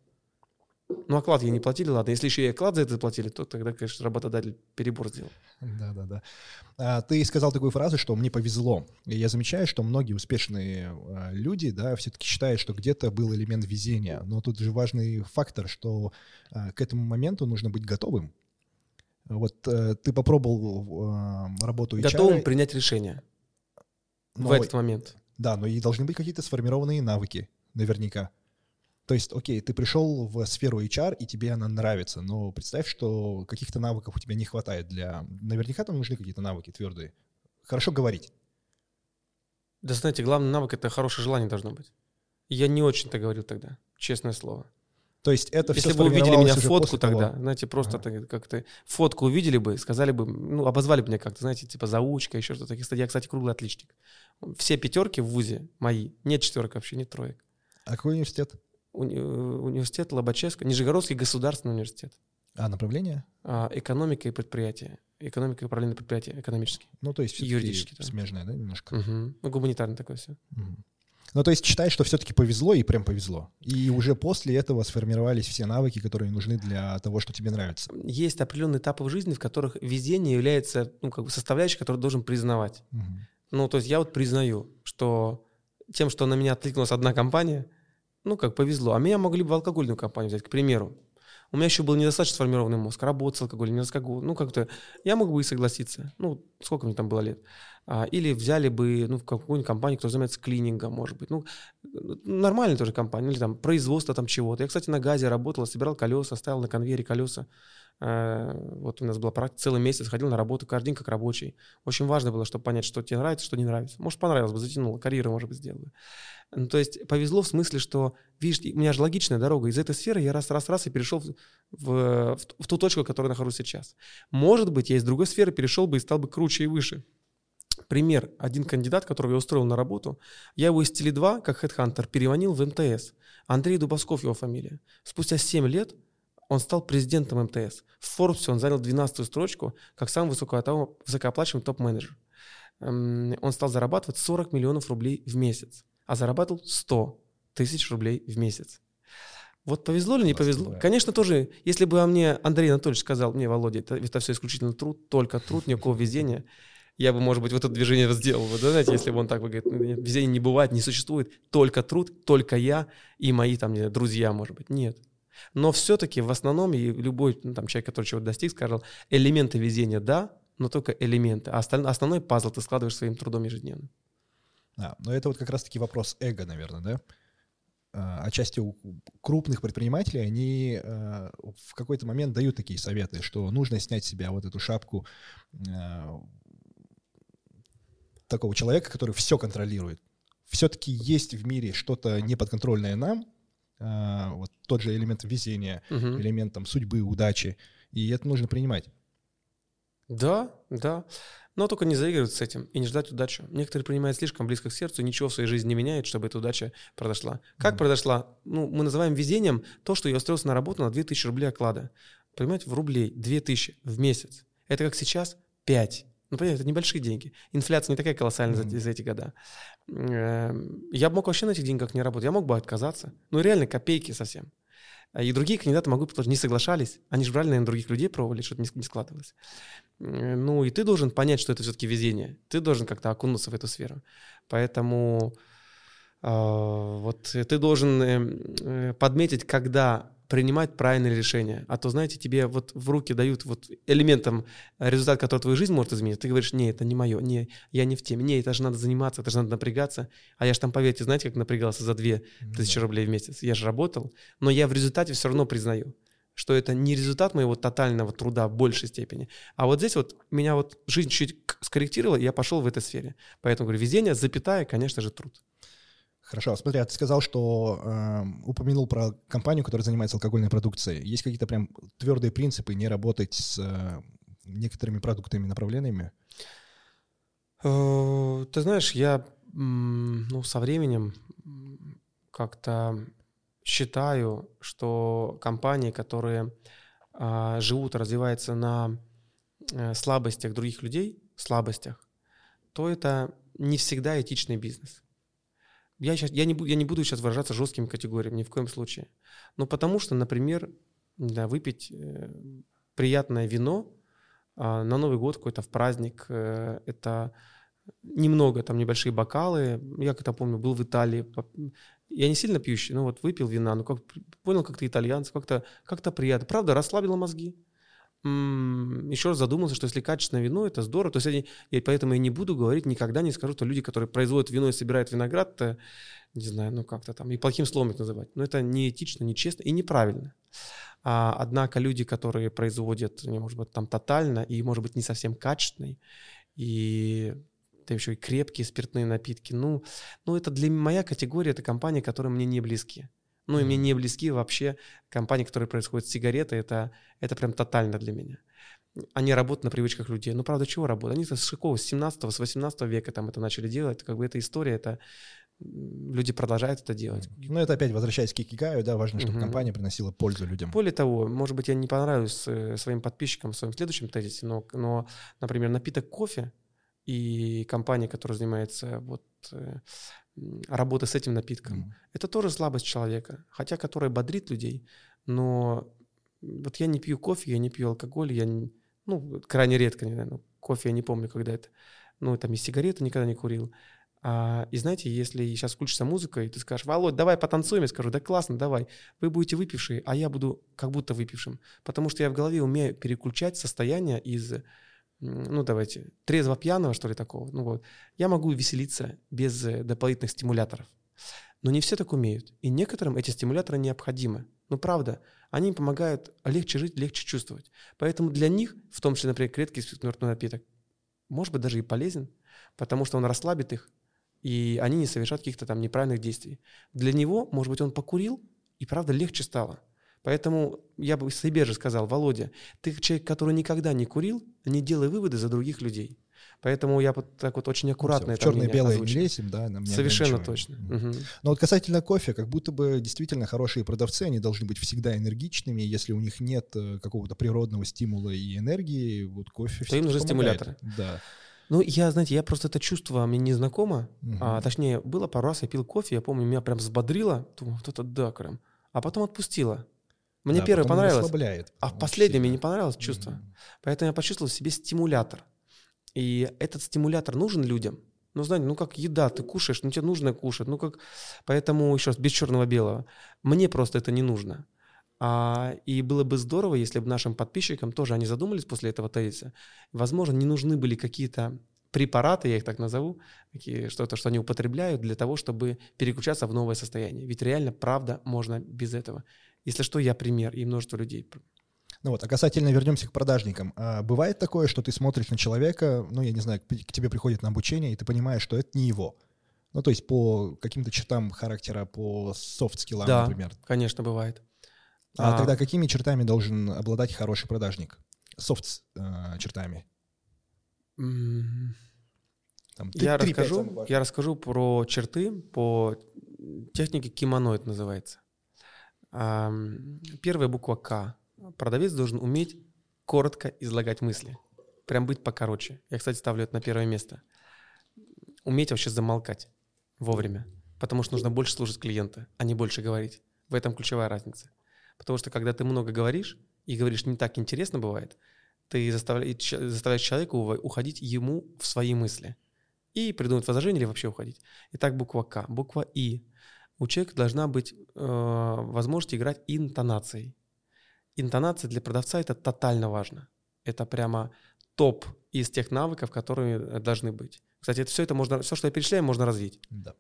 Ну, оклад ей не платили, ладно. Если еще и оклад за это заплатили, то тогда, конечно, работодатель перебор сделал. Да, да, да. А, ты сказал такую фразу, что мне повезло. И я замечаю, что многие успешные а, люди, да, все-таки считают, что где-то был элемент везения. Но тут же важный фактор, что а, к этому моменту нужно быть готовым. Вот а, ты попробовал а, работу HR. Готовым принять решение но, в этот момент. Да, но и должны быть какие-то сформированные навыки, наверняка. То есть, окей, ты пришел в сферу HR, и тебе она нравится, но представь, что каких-то навыков у тебя не хватает для... Наверняка там нужны какие-то навыки твердые. Хорошо говорить. Да знаете, главный навык — это хорошее желание должно быть. Я не очень-то говорил тогда, честное слово. То есть это Если все бы увидели меня фотку тогда, того. знаете, просто ага. как-то фотку увидели бы, сказали бы, ну, обозвали бы меня как-то, знаете, типа заучка, еще что-то. Я, кстати, круглый отличник. Все пятерки в ВУЗе мои, нет четверок вообще, нет троек. А какой университет? Уни- университет Лобачевска, Нижегородский государственный университет. А направление? А, экономика и предприятие. Экономика и управление предприятия, экономический. Ну, то есть юридический. Смежное, да, немножко? Угу. Ну, гуманитарное такое все. Угу. Ну, то есть считаешь, что все-таки повезло и прям повезло. И уже после этого сформировались все навыки, которые нужны для того, что тебе нравится. Есть определенные этапы в жизни, в которых везение является ну, как бы составляющей, которую должен признавать. Угу. Ну, то есть я вот признаю, что тем, что на меня откликнулась одна компания, ну, как повезло. А меня могли бы в алкогольную компанию взять, к примеру. У меня еще был недостаточно сформированный мозг, работать с алкоголем, не алкоголь. Ну, как-то я мог бы и согласиться. Ну, сколько мне там было лет. А, или взяли бы, ну, в какую-нибудь компанию, кто занимается клинингом, может быть. Ну, нормальная тоже компания. Или там производство там чего-то. Я, кстати, на газе работал, собирал колеса, ставил на конвейере колеса. Э, вот у нас была практика, целый месяц ходил на работу, каждый день как рабочий. Очень важно было, чтобы понять, что тебе нравится, что не нравится. Может, понравилось бы, затянуло, карьеру, может быть, сделаю. Ну, то есть повезло в смысле, что, видишь, у меня же логичная дорога. Из этой сферы я раз-раз-раз и перешел в, в, в ту точку, в которой нахожусь сейчас. Может быть, я из другой сферы перешел бы и стал бы круче и выше. Пример. Один кандидат, которого я устроил на работу, я его из Теле2, как хедхантер, переманил в МТС. Андрей Дубовсков его фамилия. Спустя 7 лет он стал президентом МТС. В Forbes он занял 12 строчку как самый высокооплачиваемый топ-менеджер. Эм, он стал зарабатывать 40 миллионов рублей в месяц, а зарабатывал 100 тысяч рублей в месяц. Вот повезло или не повезло? Конечно, тоже, если бы мне Андрей Анатольевич сказал, мне, Володя, это, это все исключительно труд, только труд, никакого везения, я бы, может быть, вот это движение сделал. Вы знаете, если бы он так бы говорит, везения не бывает, не существует, только труд, только я и мои там друзья, может быть. Нет. Но все-таки в основном, и любой ну, там, человек, который чего-то достиг, сказал, элементы везения да, но только элементы. А остальной, основной пазл ты складываешь своим трудом ежедневно. А, но это вот как раз-таки вопрос эго, наверное, да? А, отчасти у крупных предпринимателей они а, в какой-то момент дают такие советы, что нужно снять с себя вот эту шапку а, такого человека, который все контролирует. Все-таки есть в мире что-то неподконтрольное нам, а, вот тот же элемент везения, угу. элемент там, судьбы, удачи, и это нужно принимать. Да, да. Но только не заигрывать с этим и не ждать удачи. Некоторые принимают слишком близко к сердцу ничего в своей жизни не меняют, чтобы эта удача произошла. Как mm произошла? Ну, мы называем везением то, что я устроился на работу на 2000 рублей оклада. Понимаете, в рублей 2000 в месяц. Это как сейчас 5. Ну, понятно, это небольшие деньги. Инфляция не такая колоссальная mm-hmm. за, за эти года. Эм, я мог вообще на этих деньгах не работать, я мог бы отказаться. Ну, реально, копейки совсем. А и другие кандидаты могу предложить, не соглашались. Они же брали, наверное, других людей, пробовали, что-то не, не складывалось. Ну, и ты должен понять, что это все-таки везение. Ты должен как-то окунуться в эту сферу. Поэтому э, вот ты должен э, подметить, когда принимать правильные решения. А то, знаете, тебе вот в руки дают вот элементом результат, который твою жизнь может изменить. Ты говоришь, не, это не мое, не, я не в теме, не, это же надо заниматься, это же надо напрягаться. А я же там, поверьте, знаете, как напрягался за 2 тысячи рублей в месяц. Я же работал, но я в результате все равно признаю, что это не результат моего тотального труда в большей степени. А вот здесь вот меня вот жизнь чуть скорректировала, и я пошел в этой сфере. Поэтому говорю, везение, запятая, конечно же, труд. Хорошо, смотри, а ты сказал, что э, упомянул про компанию, которая занимается алкогольной продукцией. Есть какие-то прям твердые принципы не работать с э, некоторыми продуктами, направлениями? Э, ты знаешь, я ну, со временем как-то считаю, что компании, которые э, живут, развиваются на э, слабостях других людей, слабостях, то это не всегда этичный бизнес. Я, сейчас, я, не, буду, я не буду сейчас выражаться жесткими категориями, ни в коем случае. Но потому что, например, да, выпить э, приятное вино э, на Новый год какой-то в праздник, э, это немного, там небольшие бокалы. Я как-то помню, был в Италии. Я не сильно пьющий, но вот выпил вина, ну как, понял, как то итальянцы, как-то как приятно. Правда, расслабило мозги еще раз задумался, что если качественное вино, это здорово. То есть я, я поэтому я не буду говорить, никогда не скажу, что люди, которые производят вино и собирают виноград, это, не знаю, ну как-то там, и плохим словом их называть. Но это не этично, не честно и неправильно. А, однако люди, которые производят, может быть, там тотально и, может быть, не совсем качественный, и да еще и крепкие спиртные напитки, ну, ну это для моя категория, это компании, которые мне не близки. Ну, и мне не близки вообще компании, которые происходят с сигареты. Это, это прям тотально для меня. Они работают на привычках людей. Ну, правда, чего работают? Они с какого? С 17 с 18 века там это начали делать. Как бы эта история, это люди продолжают это делать. Ну, это опять возвращаясь к Икигаю, да, важно, чтобы угу. компания приносила пользу людям. Более того, может быть, я не понравлюсь э, своим подписчикам в своем следующем тезисе, но, но например, напиток кофе и компания, которая занимается вот э, работы с этим напитком. Mm. Это тоже слабость человека, хотя которая бодрит людей, но вот я не пью кофе, я не пью алкоголь, я не, ну, крайне редко, не знаю, ну, кофе я не помню, когда это, ну, там и сигареты никогда не курил. А, и знаете, если сейчас включится музыка, и ты скажешь, Володь, давай потанцуем, я скажу, да классно, давай. Вы будете выпившие, а я буду как будто выпившим. Потому что я в голове умею переключать состояние из ну давайте, трезво пьяного, что ли, такого. Ну вот. Я могу веселиться без э, дополнительных стимуляторов. Но не все так умеют. И некоторым эти стимуляторы необходимы. Ну правда, они им помогают легче жить, легче чувствовать. Поэтому для них, в том числе, например, крепкий спиртной напиток, может быть даже и полезен, потому что он расслабит их, и они не совершат каких-то там неправильных действий. Для него, может быть, он покурил, и правда легче стало. Поэтому я бы себе же сказал, Володя, ты человек, который никогда не курил, не делай выводы за других людей. Поэтому я вот так вот очень аккуратно ну, это черное-белое не лезем, да, нам не Совершенно точно. Угу. Но вот касательно кофе, как будто бы действительно хорошие продавцы, они должны быть всегда энергичными, если у них нет э, какого-то природного стимула и энергии, вот кофе То им нужны стимуляторы. Да. Ну, я, знаете, я просто это чувство мне не знакомо. Угу. А, точнее, было пару раз, я пил кофе, я помню, меня прям взбодрило. Думаю, вот это да, прям. А потом отпустило. Мне да, первое понравилось, а в последнем мне не понравилось чувство. Mm-hmm. Поэтому я почувствовал в себе стимулятор. И этот стимулятор нужен людям. Ну, знаете, ну как еда, ты кушаешь, ну тебе нужно кушать. Ну как... Поэтому, еще раз, без черного-белого. Мне просто это не нужно. А, и было бы здорово, если бы нашим подписчикам тоже они задумались после этого тезиса. Возможно, не нужны были какие-то препараты, я их так назову, что-то, что они употребляют для того, чтобы переключаться в новое состояние. Ведь реально, правда, можно без этого. Если что, я пример, и множество людей. Ну вот, а касательно вернемся к продажникам. А бывает такое, что ты смотришь на человека, ну, я не знаю, к тебе приходит на обучение, и ты понимаешь, что это не его. Ну, то есть по каким-то чертам характера, по софт-скиллам, да, например. конечно, бывает. А, а тогда какими чертами должен обладать хороший продажник? Софт-чертами. Э, Там, я, расскажу, я расскажу про черты по технике кимоно это называется. Первая буква К. Продавец должен уметь коротко излагать мысли. Прям быть покороче. Я, кстати, ставлю это на первое место. Уметь вообще замолкать вовремя. Потому что нужно больше слушать клиента, а не больше говорить. В этом ключевая разница. Потому что когда ты много говоришь, и говоришь не так интересно бывает, ты заставляешь, заставляешь человека уходить ему в свои мысли. И придумать возражение или вообще уходить. Итак, буква К. Буква И у человека должна быть э, возможность играть интонацией. Интонация для продавца это тотально важно. Это прямо топ из тех навыков, которые должны быть. Кстати, это все это можно, все, что я перечисляю, можно развить. Да.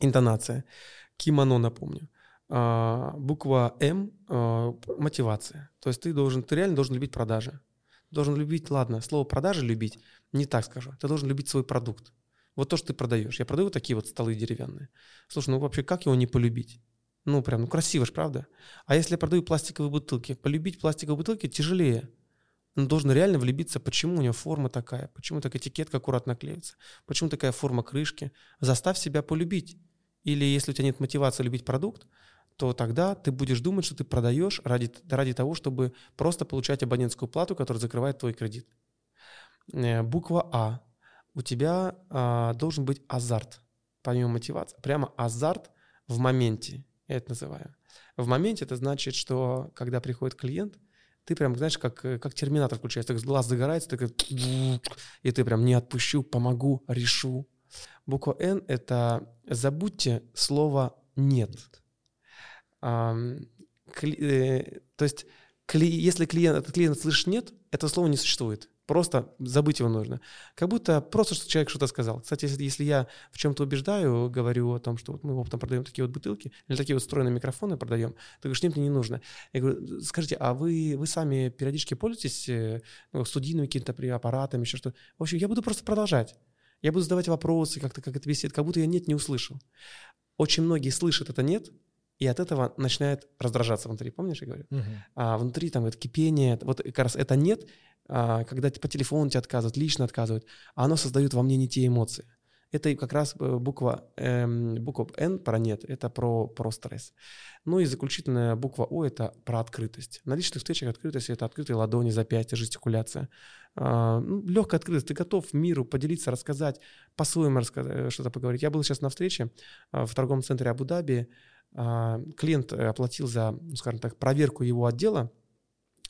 Интонация. Кимоно, напомню. А, буква М а, мотивация. То есть ты должен, ты реально должен любить продажи. Должен любить, ладно, слово продажи любить, не так скажу. Ты должен любить свой продукт. Вот то, что ты продаешь. Я продаю вот такие вот столы деревянные. Слушай, ну вообще как его не полюбить? Ну прям, ну красиво же, правда? А если я продаю пластиковые бутылки? Полюбить пластиковые бутылки тяжелее. Он должен реально влюбиться, почему у него форма такая, почему так этикетка аккуратно клеится, почему такая форма крышки. Заставь себя полюбить. Или если у тебя нет мотивации любить продукт, то тогда ты будешь думать, что ты продаешь ради, ради того, чтобы просто получать абонентскую плату, которая закрывает твой кредит. Э, буква А у тебя а, должен быть азарт, помимо мотивации, прямо азарт в моменте, я это называю. В моменте это значит, что когда приходит клиент, ты прям, знаешь, как, как терминатор включается, так глаз загорается, так, и ты прям не отпущу, помогу, решу. Буква «Н» — это забудьте слово «нет». А, кли, э, то есть, кли, если клиент, этот клиент слышит «нет», этого слова не существует. Просто забыть его нужно. Как будто просто что человек что-то сказал. Кстати, если, если я в чем-то убеждаю, говорю о том, что вот мы оптом продаем такие вот бутылки, или такие вот встроенные микрофоны продаем, ты говоришь, нет, мне не нужно. Я говорю, скажите, а вы, вы сами периодически пользуетесь э, ну, студийными какими-то аппаратами, еще что В общем, я буду просто продолжать. Я буду задавать вопросы, как-то как это беседует, как будто я нет не услышал. Очень многие слышат это нет, и от этого начинает раздражаться внутри. Помнишь, я говорю? Uh-huh. А внутри там это кипение, вот как раз это нет, а, когда по телефону тебе отказывают, лично отказывают, а оно создает во мне не те эмоции. Это как раз э, буква, эм, буква N про нет, это про, про стресс. Ну и заключительная буква О – это про открытость. На личных встречах открытость – это открытые ладони, запястья, жестикуляция. А, ну, легкая открытость. Ты готов миру поделиться, рассказать, по-своему рассказать, э, что-то поговорить. Я был сейчас на встрече а, в торговом центре Абу-Даби. А, клиент э, оплатил за, ну, скажем так, проверку его отдела.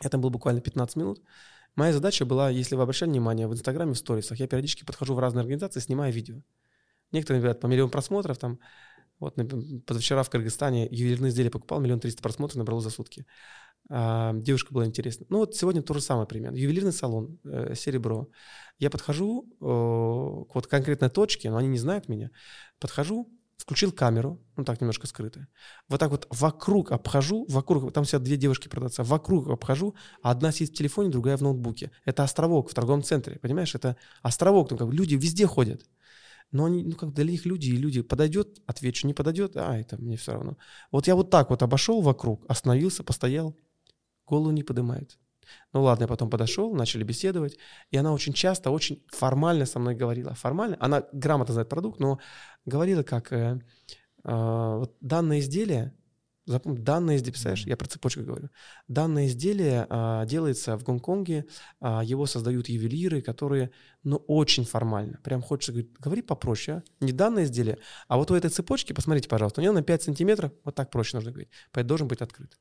Это было буквально 15 минут. Моя задача была, если вы обращали внимание, в Инстаграме, в сторисах, я периодически подхожу в разные организации, снимаю видео. Некоторые говорят, по миллион просмотров, там, вот позавчера в Кыргызстане ювелирные изделия покупал, миллион триста просмотров набрал за сутки. А, девушка была интересна. Ну вот сегодня то же самое пример. Ювелирный салон, э, серебро. Я подхожу э, к вот конкретной точке, но они не знают меня. Подхожу, включил камеру, ну так немножко скрытая. Вот так вот вокруг обхожу, вокруг, там сидят две девушки продавца, вокруг обхожу, а одна сидит в телефоне, другая в ноутбуке. Это островок в торговом центре, понимаешь? Это островок, там как люди везде ходят. Но они, ну как для них люди, и люди подойдет, отвечу, не подойдет, а это мне все равно. Вот я вот так вот обошел вокруг, остановился, постоял, голову не поднимает. Ну ладно, я потом подошел, начали беседовать, и она очень часто, очень формально со мной говорила. Формально, она грамотно знает продукт, но говорила как, э, э, вот данное изделие, запомни, данное изделие, представляешь, я про цепочку говорю, данное изделие э, делается в Гонконге, э, его создают ювелиры, которые, ну, очень формально, прям хочется говорить, говори попроще, а? не данное изделие, а вот у этой цепочки, посмотрите, пожалуйста, у нее на 5 сантиметров, вот так проще нужно говорить, поэтому должен быть открыт.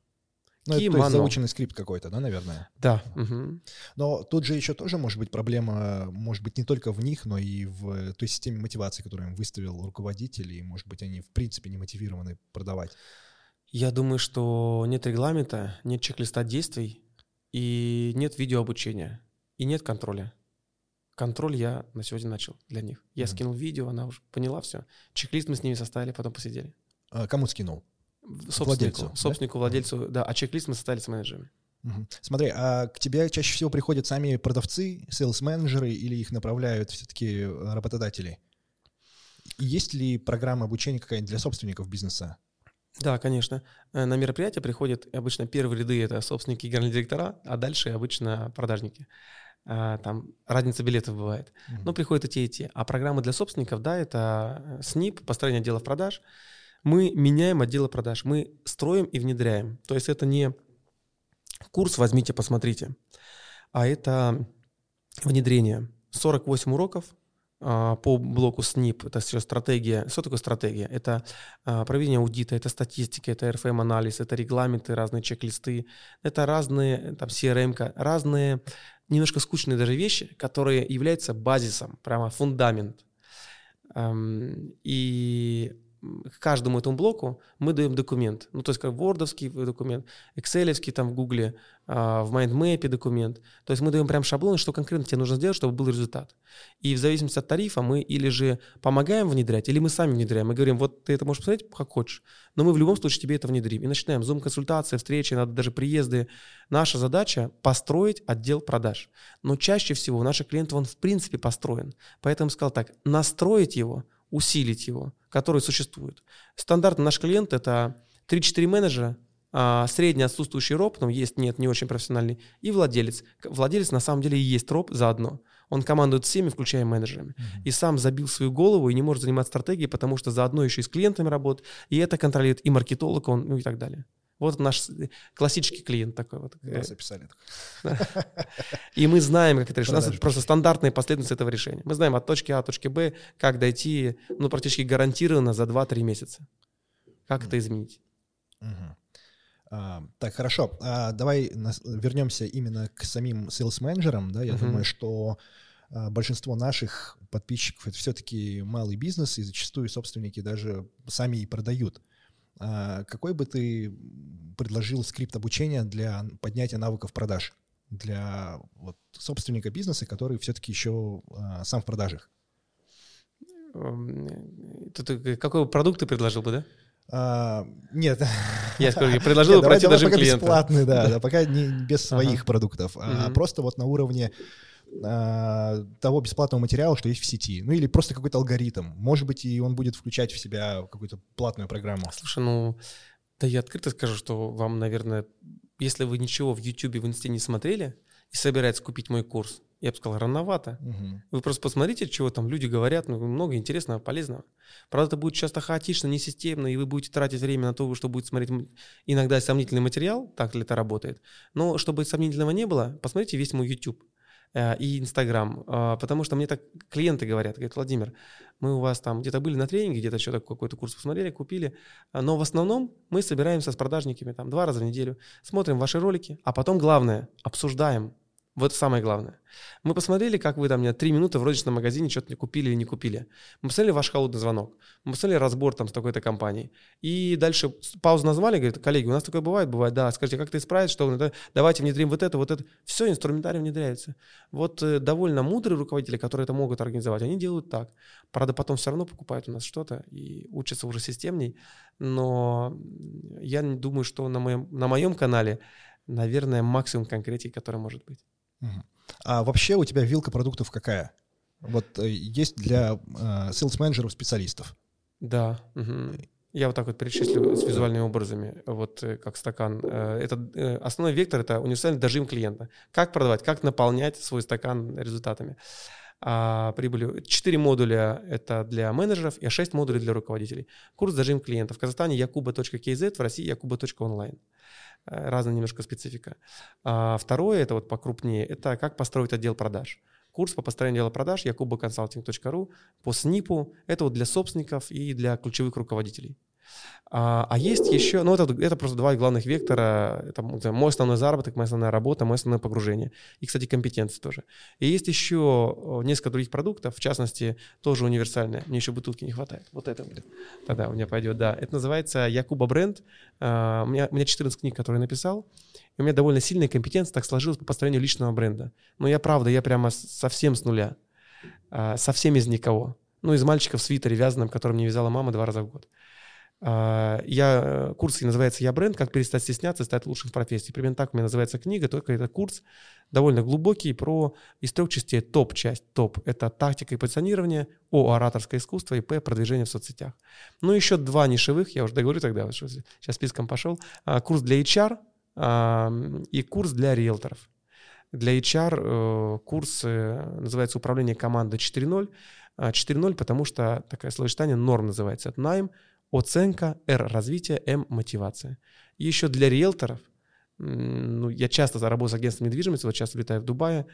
Ну, это, то есть заученный скрипт какой-то, да, наверное? Да. Угу. Но тут же еще тоже может быть проблема, может быть, не только в них, но и в той системе мотивации, которую им выставил руководитель, и, может быть, они в принципе не мотивированы продавать. Я думаю, что нет регламента, нет чек-листа действий, и нет видеообучения, и нет контроля. Контроль я на сегодня начал для них. Я м скинул видео, она уже поняла все. Чек-лист мы с ними составили, потом посидели. А кому скинул? Собственнику, владельцу, собственнику, да? владельцу, да, а чек-лист мы составили с менеджерами. Угу. Смотри, а к тебе чаще всего приходят сами продавцы, sales-менеджеры или их направляют все-таки э, работодатели? Есть ли программа обучения какая-нибудь для собственников бизнеса? Да, конечно. Э, на мероприятие приходят обычно первые ряды это собственники генеральные директора, а дальше обычно продажники. А, там разница билетов бывает. Mm-hmm. Но приходят и те, и те. А программы для собственников, да, это СНИП, построение отделов продаж, мы меняем отделы продаж, мы строим и внедряем. То есть это не курс возьмите, посмотрите, а это внедрение. 48 уроков а, по блоку СНИП, это все стратегия. Что такое стратегия? Это а, проведение аудита, это статистика, это RFM-анализ, это регламенты, разные чек-листы, это разные, там, CRM, разные немножко скучные даже вещи, которые являются базисом, прямо фундамент. И к каждому этому блоку мы даем документ. Ну, то есть как вордовский документ, экселевский там в гугле, а, в mind map е документ. То есть мы даем прям шаблон, что конкретно тебе нужно сделать, чтобы был результат. И в зависимости от тарифа мы или же помогаем внедрять, или мы сами внедряем. Мы говорим, вот ты это можешь посмотреть как хочешь, но мы в любом случае тебе это внедрим. И начинаем зум-консультации, встречи, надо даже приезды. Наша задача – построить отдел продаж. Но чаще всего у наших клиентов он в принципе построен. Поэтому сказал так, настроить его – усилить его, который существует. Стандартный наш клиент – это 3-4 менеджера, а средний отсутствующий роб, но есть, нет, не очень профессиональный, и владелец. Владелец на самом деле и есть роб заодно. Он командует всеми, включая менеджерами. Mm-hmm. И сам забил свою голову и не может заниматься стратегией, потому что заодно еще и с клиентами работает, и это контролирует и маркетолог, он, ну и так далее. Вот наш классический клиент такой вот. Нас описали. И мы знаем, как это решить. У нас просто стандартная последовательность этого решения. Мы знаем от точки А до точки Б, как дойти, ну, практически гарантированно за 2-3 месяца. Как это изменить? А, так, хорошо. А, давай вернемся именно к самим sales-менеджерам. Да? Я думаю, что а, большинство наших подписчиков это все-таки малый бизнес, и зачастую собственники даже сами и продают. А какой бы ты предложил скрипт обучения для поднятия навыков продаж для вот, собственника бизнеса, который все-таки еще а, сам в продажах? Ты, какой продукт ты предложил бы, да? А, нет. [laughs] Я скажу, я [laughs] предложил нет, пройти даже пока клиента. бесплатный, да, да, пока не без своих ага. продуктов, а угу. просто вот на уровне а, того бесплатного материала, что есть в сети. Ну или просто какой-то алгоритм. Может быть, и он будет включать в себя какую-то платную программу. Слушай, ну, да я открыто скажу, что вам, наверное, если вы ничего в YouTube, в Инсте не смотрели и собираетесь купить мой курс, я бы сказал, рановато. Угу. Вы просто посмотрите, чего там люди говорят, ну, много интересного, полезного. Правда, это будет часто хаотично, несистемно, и вы будете тратить время на то, что будет смотреть иногда сомнительный материал, так ли это работает. Но чтобы сомнительного не было, посмотрите весь мой YouTube. Э, и Инстаграм, а, потому что мне так клиенты говорят, говорят, Владимир, мы у вас там где-то были на тренинге, где-то что-то какой-то курс посмотрели, купили, а, но в основном мы собираемся с продажниками там два раза в неделю, смотрим ваши ролики, а потом главное, обсуждаем, вот самое главное. Мы посмотрели, как вы там мне три минуты в розничном магазине что-то не купили или не купили. Мы посмотрели ваш холодный звонок. Мы посмотрели разбор там с такой-то компанией. И дальше паузу назвали, говорит, коллеги, у нас такое бывает? Бывает, да. Скажите, как это исправить? Что? Давайте внедрим вот это, вот это. Все, инструментарий внедряется. Вот э, довольно мудрые руководители, которые это могут организовать, они делают так. Правда, потом все равно покупают у нас что-то и учатся уже системней. Но я думаю, что на моем, на моем канале, наверное, максимум конкретики, который может быть. А вообще у тебя вилка продуктов какая? Вот э, есть для э, sales-менеджеров специалистов. Да. Угу. Я вот так вот перечислю с визуальными образами, вот э, как стакан. Это, основной вектор — это универсальный дожим клиента. Как продавать, как наполнять свой стакан результатами. А прибылью. Четыре модуля — это для менеджеров, и шесть модулей для руководителей. Курс дожим клиента. В Казахстане yakuba.kz, в России yakuba.online. Э, разная немножко специфика. А второе, это вот покрупнее, это как построить отдел продаж. Курс по построению дела продаж yakubaconsulting.ru по СНИПу. Это вот для собственников и для ключевых руководителей. А, а есть еще, ну это, это просто два главных вектора, это мой основной заработок, моя основная работа, мое основное погружение. И, кстати, компетенции тоже. И есть еще несколько других продуктов, в частности, тоже универсальные. Мне еще бутылки не хватает. Вот это будет. Тогда у меня пойдет, да. Это называется Якуба бренд. А, у меня, у меня 14 книг, которые я написал. И у меня довольно сильная компетенция так сложилась по построению личного бренда. Но я правда, я прямо совсем с нуля. А, совсем из никого. Ну, из мальчиков в свитере вязаном, который мне вязала мама два раза в год. А, я, э, курс называется «Я бренд. Как перестать стесняться стать лучшим в профессии». Примерно так у меня называется книга, только это курс довольно глубокий про из трех частей. Топ-часть, топ – это тактика и позиционирование, О – ораторское искусство и П – продвижение в соцсетях. Ну, еще два нишевых, я уже договорю тогда, вот, сейчас списком пошел. А, курс для HR а, и курс для риэлторов. Для HR э, курс называется «Управление командой 4.0». 4.0, потому что такое словосочетание норм называется. Это найм, Оценка, Р – развитие, М – мотивация. И еще для риэлторов, ну, я часто заработал с агентством недвижимости, вот часто летаю в Дубае,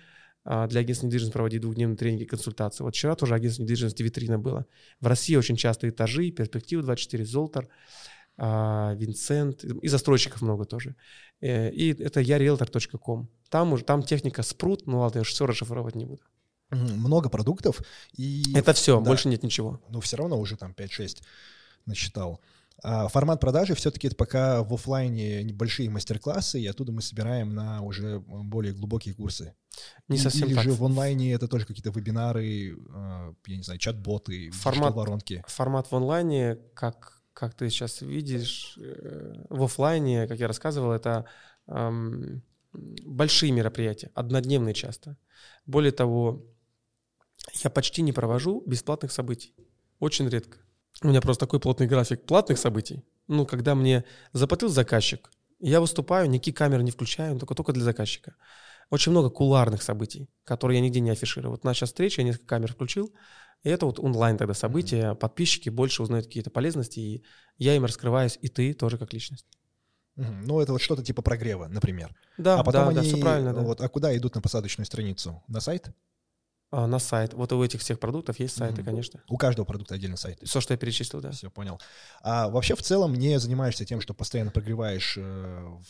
а, для агентства недвижимости проводить двухдневные тренинги и консультации. Вот вчера тоже агентство недвижимости витрина было. В России очень часто этажи, перспектива 24, Золтер, а, Винцент, и застройщиков много тоже. Э, и это я realtor.com. Там уже там техника спрут, ну ладно, я все расшифровать не буду. Много продуктов. И... Это все, да. больше нет ничего. Но все равно уже там 5-6 насчитал. А формат продажи все-таки это пока в офлайне небольшие мастер-классы, и оттуда мы собираем на уже более глубокие курсы. Не совсем Или так. же в онлайне это тоже какие-то вебинары, а, я не знаю, чат-боты, формат, воронки. Формат в онлайне, как, как ты сейчас видишь, э, в офлайне, как я рассказывал, это эм, большие мероприятия, однодневные часто. Более того, я почти не провожу бесплатных событий. Очень редко. У меня просто такой плотный график платных событий. Ну, когда мне заплатил заказчик, я выступаю, никакие камеры не включаю, только, только для заказчика. Очень много куларных событий, которые я нигде не афиширую. Вот наша встреча, я несколько камер включил, и это вот онлайн тогда события, подписчики больше узнают какие-то полезности, и я им раскрываюсь, и ты тоже как личность. Мгм. Ну, это вот что-то типа прогрева, например. Да, а потом да, они, да, все правильно, да. вот, а куда идут на посадочную страницу? На сайт? А, на сайт. Вот у этих всех продуктов есть сайты, Мгм. конечно. У каждого продукта отдельный сайт. Все, что я перечислил, да. Все, понял. А вообще в целом не занимаешься тем, что постоянно прогреваешь э,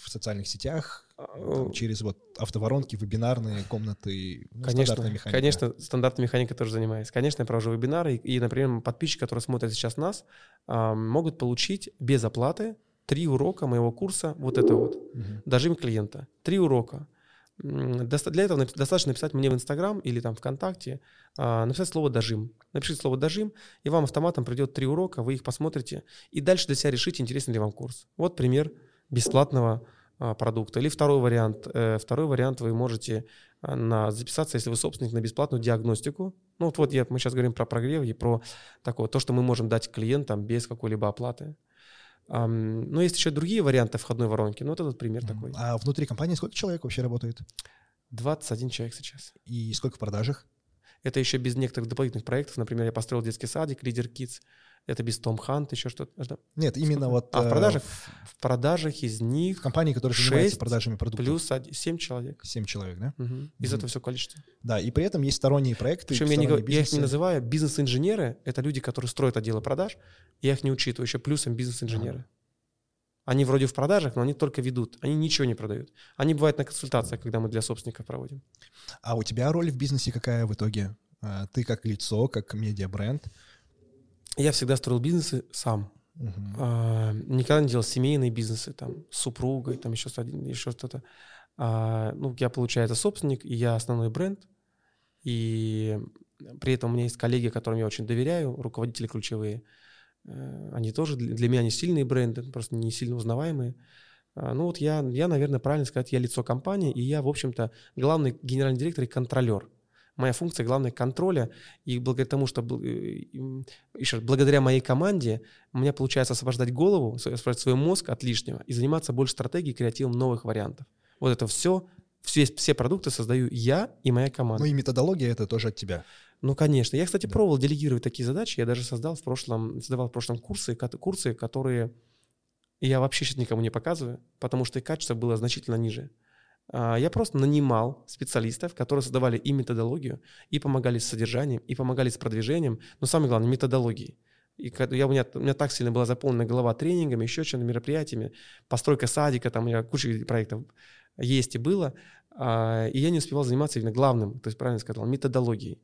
в социальных сетях там, А, через вот автоворонки, вебинарные комнаты, ну, Конечно, стандартная механика. конечно, стандартной механикой тоже занимаюсь. Конечно, я провожу вебинары, и, и, например, подписчики, которые смотрят сейчас нас, а, могут получить без оплаты три урока моего курса, вот это вот, Мгм. дожим клиента. Три урока. Для этого достаточно написать мне в Инстаграм или там ВКонтакте, а, написать слово «дожим». Напишите слово «дожим», и вам автоматом придет три урока, вы их посмотрите, и дальше для себя решите, интересен ли вам курс. Вот пример бесплатного а, продукта. Или второй вариант. Э, Второй вариант вы можете а, на, записаться, если вы собственник, на бесплатную диагностику. Ну вот, вот я, мы сейчас говорим про прогрев и про такое, то, что мы можем дать клиентам без какой-либо оплаты. Но есть еще другие варианты входной воронки. Ну, вот этот пример такой. А внутри компании сколько человек вообще работает? 21 человек сейчас. И сколько в продажах? Это еще без некоторых дополнительных проектов. Например, я построил детский садик, лидер Kids. Это без Том Хант, еще что-то. Нет, именно Сколько? вот А, в э, продажах? в- В продажах из в них компании, которая занимается продажами продуктов. плюс 7 человек. 7 человек, да? Мгм. Из Мгм. этого все количество. Да, и при этом есть сторонние проекты. Причем я, не, говорю- я их не бизнесы. называю бизнес-инженеры. Это люди, которые строят отделы продаж. Я их не учитываю. Еще плюсом бизнес-инженеры. Они вроде в продажах, но они только ведут. Они ничего не продают. Они бывают на консультациях, когда мы для собственников проводим. А у тебя роль в бизнесе какая в итоге? А, Ты как лицо, как медиа-бренд. Я всегда строил бизнесы сам. Мгм. А, никогда не делал семейные бизнесы, там, с супругой, там, еще, еще что-то. А, ну, я, получается, собственник, и я основной бренд. И при этом у меня есть коллеги, которым я очень доверяю, руководители ключевые. Э, Они тоже для для меня не сильные бренды, просто не сильно узнаваемые. А, Ну вот я, я, наверное, правильно сказать, я лицо компании, и я, в общем-то, главный генеральный директор и контролер. Моя функция главная контроля, и благодаря тому, что э, еще раз, благодаря моей команде у меня получается освобождать голову, освобождать свой мозг от лишнего и заниматься больше стратегией, креативом новых вариантов. Вот это все, все, все продукты создаю я и моя команда. Ну и методология это тоже от тебя. Ну, конечно. Я, кстати, Да. пробовал делегировать такие задачи. Я даже создал в прошлом, создавал в прошлом курсы, курсы, которые я вообще сейчас никому не показываю, потому что их качество было значительно ниже. А, Я просто нанимал специалистов, которые создавали и методологию, и помогали с содержанием, и помогали с продвижением, но самое главное, методологией. И я, у, меня, у меня так сильно была заполнена голова тренингами, еще чем-то, мероприятиями, постройка садика, там у меня куча проектов есть и было, а, и я не успевал заниматься именно главным, то есть правильно сказал, методологией.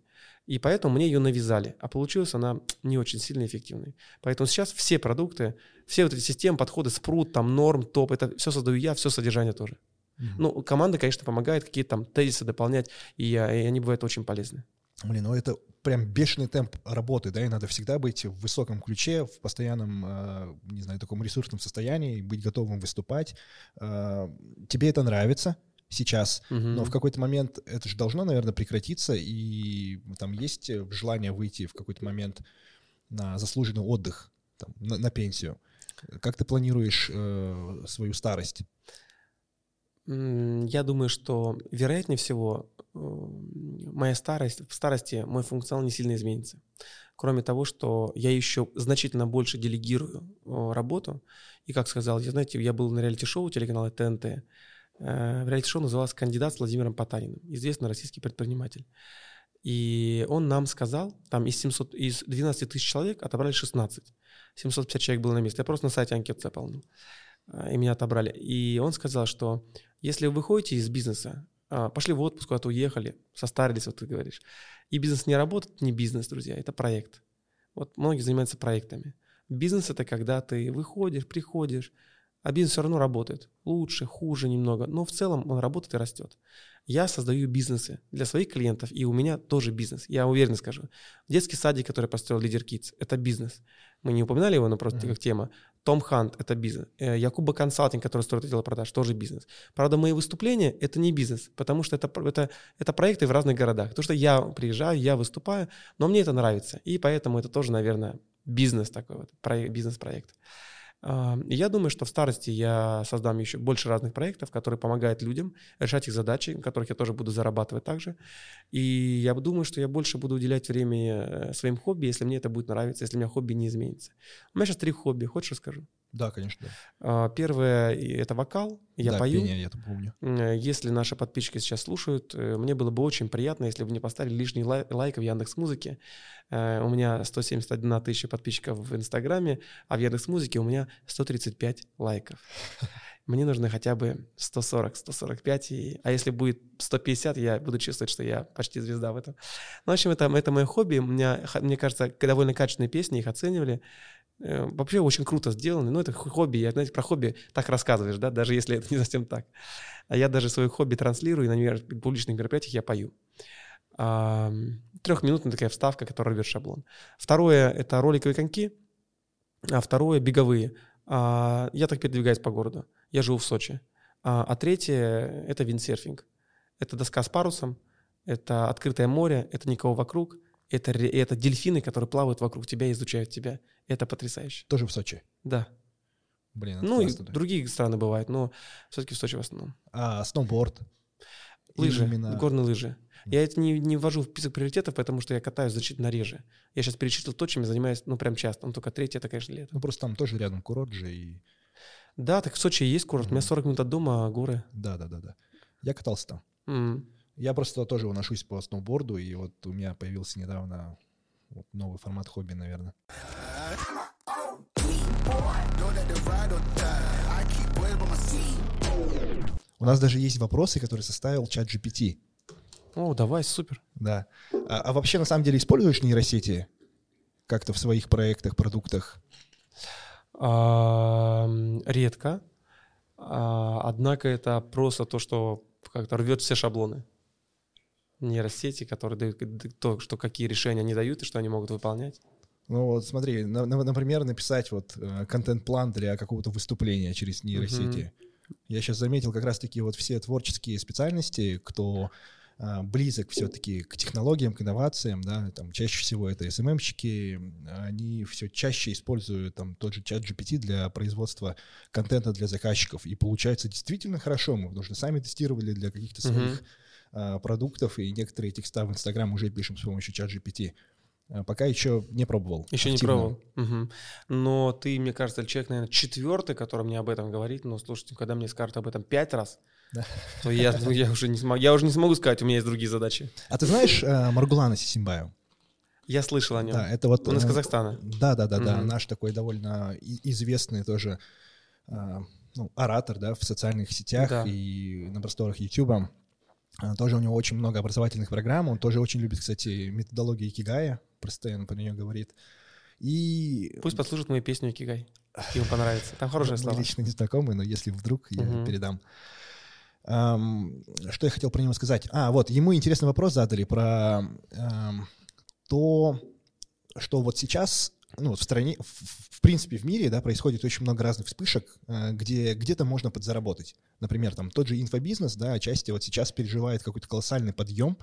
И поэтому мне ее навязали. А получилась она не очень сильно эффективной. Поэтому сейчас все продукты, все вот эти системы, подходы, спрут, там, норм, топ, это все создаю я, все содержание тоже. Мгм. Ну, команда, конечно, помогает какие-то там тезисы дополнять, и, и они бывают очень полезны. Блин, ну это прям бешеный темп работы, да, и надо всегда быть в высоком ключе, в постоянном, э, не знаю, таком ресурсном состоянии, быть готовым выступать. Э, Тебе это нравится сейчас, Мгм. но в какой-то момент это же должно, наверное, прекратиться, и там есть желание выйти в какой-то момент на заслуженный отдых, там, на, на пенсию. Как ты планируешь э, свою старость? Я думаю, что вероятнее всего э, моя старость, в старости мой функционал не сильно изменится. Кроме того, что я еще значительно больше делегирую работу. И, как сказал, я, знаете, я был на реалити-шоу телеканала ТНТ. Э, Реалити-шоу называлось «Кандидат с Владимиром Потаниным», известный российский предприниматель. И он нам сказал, там из, 700, из 12 тысяч человек отобрали 16. 750 человек было на месте. Я просто на сайте анкет заполнил. А, И меня отобрали. И он сказал, что если вы выходите из бизнеса, а, пошли в отпуск, куда-то уехали, состарились, вот ты говоришь, и бизнес не работает, не бизнес, друзья, это проект. Вот многие занимаются проектами. Бизнес — это когда ты выходишь, приходишь, а бизнес все равно работает. Лучше, хуже немного, но в целом он работает и растет. Я создаю бизнесы для своих клиентов, и у меня тоже бизнес, я уверенно скажу. Детский садик, который построил Лидер Kids, это бизнес. Мы не упоминали его, но просто Мгм. как тема. Том Хант – это бизнес. Э, Якуба Консалтинг, который строит отдел продаж, тоже бизнес. Правда, мои выступления – это не бизнес, потому что это, это, это проекты в разных городах. Потому что я приезжаю, я выступаю, но мне это нравится. И поэтому это тоже, наверное, бизнес такой вот, проект- бизнес-проект. А, Я думаю, что в старости я создам еще больше разных проектов, которые помогают людям решать их задачи, в которых я тоже буду зарабатывать также. И я думаю, что я больше буду уделять времени э, своим хобби, если мне это будет нравиться, если у меня хобби не изменится. У меня сейчас три хобби, хочешь расскажу? Да, конечно. А, Первое — это вокал, я да, пою. пение, я это помню. Э, Если наши подписчики сейчас слушают, э, мне было бы очень приятно, если бы мне поставили лишний лай- лайк в Яндекс Музыке. У меня 171 тысяча подписчиков в Инстаграме, а в Яндекс Музыке у меня 135 лайков. Мне нужно хотя бы 140, 145, и... а если будет 150, я буду чувствовать, что я почти звезда в этом. Ну, в общем, это, это мое хобби. У меня, мне кажется, довольно качественные песни, их оценивали. Э, Вообще очень круто сделаны. Ну, это хобби. Я, знаете, про хобби так рассказываешь, да, даже если это не совсем так. А я даже свое хобби транслирую, и на мер- публичных мероприятиях я пою. А, Трехминутная такая вставка, которая рвет шаблон. Второе — это роликовые коньки, а второе — беговые. А, Я так передвигаюсь по городу. Я живу в Сочи. А а третье — это виндсерфинг. Это доска с парусом, это открытое море, это никого вокруг, это, это дельфины, которые плавают вокруг тебя и изучают тебя. Это потрясающе. Тоже в Сочи. Да. Блин, Ну и да. другие страны бывают, но все-таки в Сочи в основном. А сноуборд? Лыжи, Именно- горные лыжи. Я это не, не ввожу в список приоритетов, потому что я катаюсь значительно реже. Я сейчас перечислил то, чем я занимаюсь, ну, прям часто. Ну, только третье, это, конечно, лето. Ну, просто там тоже рядом курорт же и... Да, так в Сочи есть курорт. У меня Мгм. 40 минут от дома, а горы. Да-да-да-да. Я катался там. М. Я просто тоже уношусь по сноуборду, и вот у меня появился недавно вот новый формат хобби, наверное. У нас даже есть вопросы, которые составил чат GPT. О, давай, супер. Да. А, а вообще, на самом деле, используешь нейросети как-то в своих проектах, продуктах? А, редко. А, однако это просто то, что как-то рвет все шаблоны. Нейросети, которые дают то, что какие решения они дают и что они могут выполнять. Ну вот смотри, на- на- например, написать вот э, контент-план для какого-то выступления через нейросети. Я сейчас заметил как раз-таки вот все творческие специальности, кто а, близок все-таки к технологиям, к инновациям, да, там чаще всего это СММщики, они все чаще используют там тот же чат GPT для производства контента для заказчиков, и получается действительно хорошо, мы потому что сами тестировали для каких-то своих а, продуктов, и некоторые текста в Инстаграм уже пишем с помощью чат GPT. А, Пока еще не пробовал. Еще не активно. пробовал. Мгм. Но ты, мне кажется, человек, наверное, четвертый, который мне об этом говорит. Но слушайте, когда мне скажут об этом пять раз, Да. то я, ну, я, уже не смогу, я уже не смогу сказать, у меня есть другие задачи. А ты знаешь э, Маргулана Сисимбаю? Я слышал о нем. Да, это вот... Он из э, Казахстана. Да, да, да, да. Мгм. Наш такой довольно известный тоже а, ну, оратор, да, в социальных сетях Да. и на просторах YouTube. А, Тоже у него очень много образовательных программ. Он тоже очень любит, кстати, методологию Икигая. Постоянно про нее говорит. И Пусть послушает мою песню «Кигай». Ему понравится. Там хорошие мы слова. лично не знакомы, но если вдруг, я передам. Ам, что я хотел про него сказать? А, вот, ему интересный вопрос задали про то, что вот сейчас, ну, в стране, в, в принципе, в мире, да, происходит очень много разных вспышек, э, где где-то можно подзаработать. Например, там тот же инфобизнес, да, отчасти вот сейчас переживает какой-то колоссальный подъем,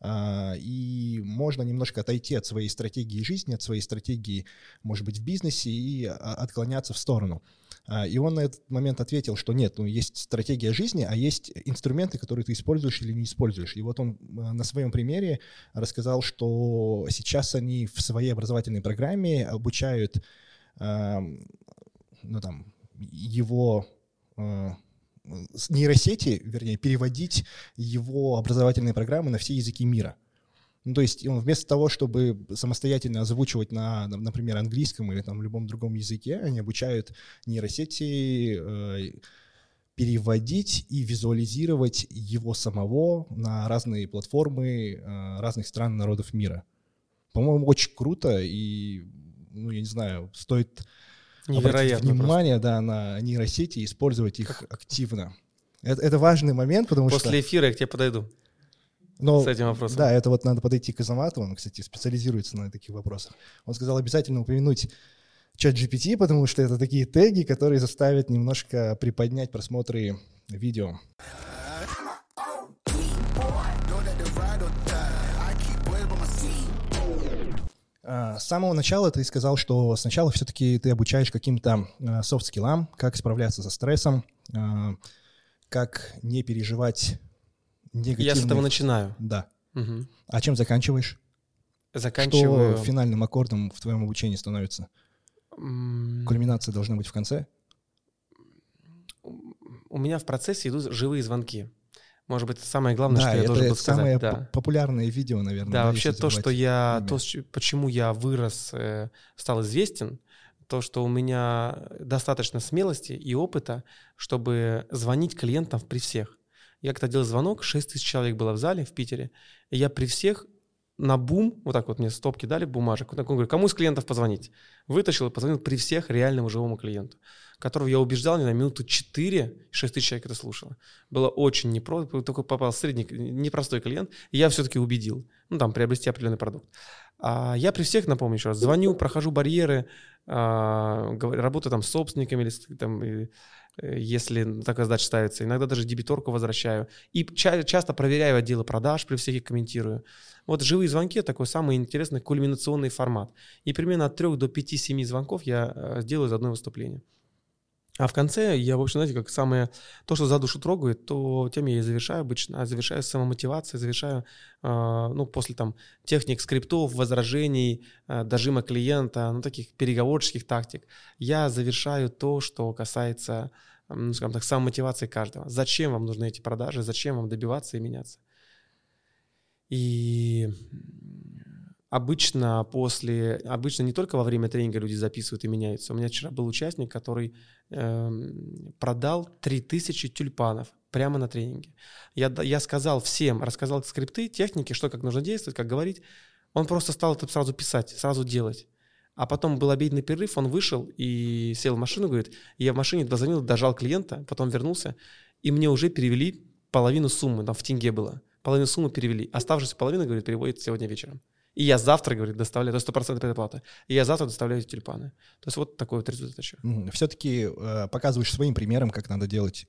а, и можно немножко отойти от своей стратегии жизни, от своей стратегии, может быть, в бизнесе и а, отклоняться в сторону. А, И он на этот момент ответил, что нет, ну есть стратегия жизни, а есть инструменты, которые ты используешь или не используешь. И вот он э, на своем примере рассказал, что сейчас они в своей образовательной программе обучают ну, там, его с- нейросети, вернее, переводить его образовательные программы на все языки мира. Ну, то есть он вместо того, чтобы самостоятельно озвучивать на, на, например, английском или там любом другом языке, они обучают нейросети э, переводить и визуализировать его самого на разные платформы э, разных стран, народов мира. По-моему, очень круто и, ну, я не знаю, стоит обратить Невероятно внимание да, на нейросети и использовать их активно. Это, это важный момент, потому. После что... эфира я к тебе подойду Ну, с этим вопросом. Да, это вот надо подойти к Азаматову, он, кстати, специализируется на таких вопросах. Он сказал обязательно упомянуть чат GPT, потому что это такие теги, которые заставят немножко приподнять просмотры видео. А, С самого начала ты сказал, что сначала все-таки ты обучаешь каким-то а, софт-скиллам, как справляться со стрессом, а, как не переживать негативные... Я с этого начинаю. Да. Мгм. А чем заканчиваешь? Заканчиваю. Что финальным аккордом в твоем обучении становится? Кульминация должна быть в конце? У меня в процессе идут живые звонки. Может быть, самое главное, да, что я это должен был самое сказать. Да. популярное видео, наверное. Да, да вообще то, что я, имя. то, почему я вырос, э, стал известен, то, что у меня достаточно смелости и опыта, чтобы звонить клиентам при всех. Я когда делал звонок, 6 тысяч человек было в зале в Питере, и я при всех на бум, вот так вот мне стопки дали бумажек, вот так он говорит, кому из клиентов позвонить? Вытащил и позвонил при всех реальному живому клиенту, которого я убеждал не на минуту 4, 6 тысяч человек это слушало. Было очень непросто, только попал средний, непростой клиент, и я все-таки убедил, ну там, приобрести определенный продукт. А я при всех, напомню еще раз, звоню, прохожу барьеры, а, работаю там с собственниками или там, Э, если такая задача ставится. Иногда даже дебиторку возвращаю. И ча- часто проверяю отделы продаж, при всех их комментирую. Вот живые звонки – такой самый интересный кульминационный формат. И примерно от 3 до 5-7 звонков я э, сделаю за одно выступление. А в конце я, в общем, знаете, как самое, то, что за душу трогает, то тем я и завершаю обычно, а завершаю самомотивацией, завершаю, э, ну, после там техник скриптов, возражений, э, дожима клиента, ну, таких переговорческих тактик, я завершаю то, что касается, ну, скажем так, самомотивации каждого. Зачем вам нужны эти продажи, зачем вам добиваться и меняться. И обычно после, обычно не только во время тренинга люди записывают и меняются. У меня вчера был участник, который продал 3000 тюльпанов прямо на тренинге. Я, я сказал всем, рассказал скрипты, техники, что как нужно действовать, как говорить. Он просто стал это сразу писать, сразу делать. А потом был обеденный перерыв, он вышел и сел в машину, говорит, я в машине дозвонил, дожал клиента, потом вернулся, и мне уже перевели половину суммы, там в тенге было. Половину суммы перевели. Оставшуюся половину, говорит, переводит сегодня вечером. И я завтра, говорит, доставляю, есть 100% предоплата. И я завтра доставляю эти тюльпаны. То есть вот такой вот результат еще. Все-таки э, показываешь своим примером, как надо делать?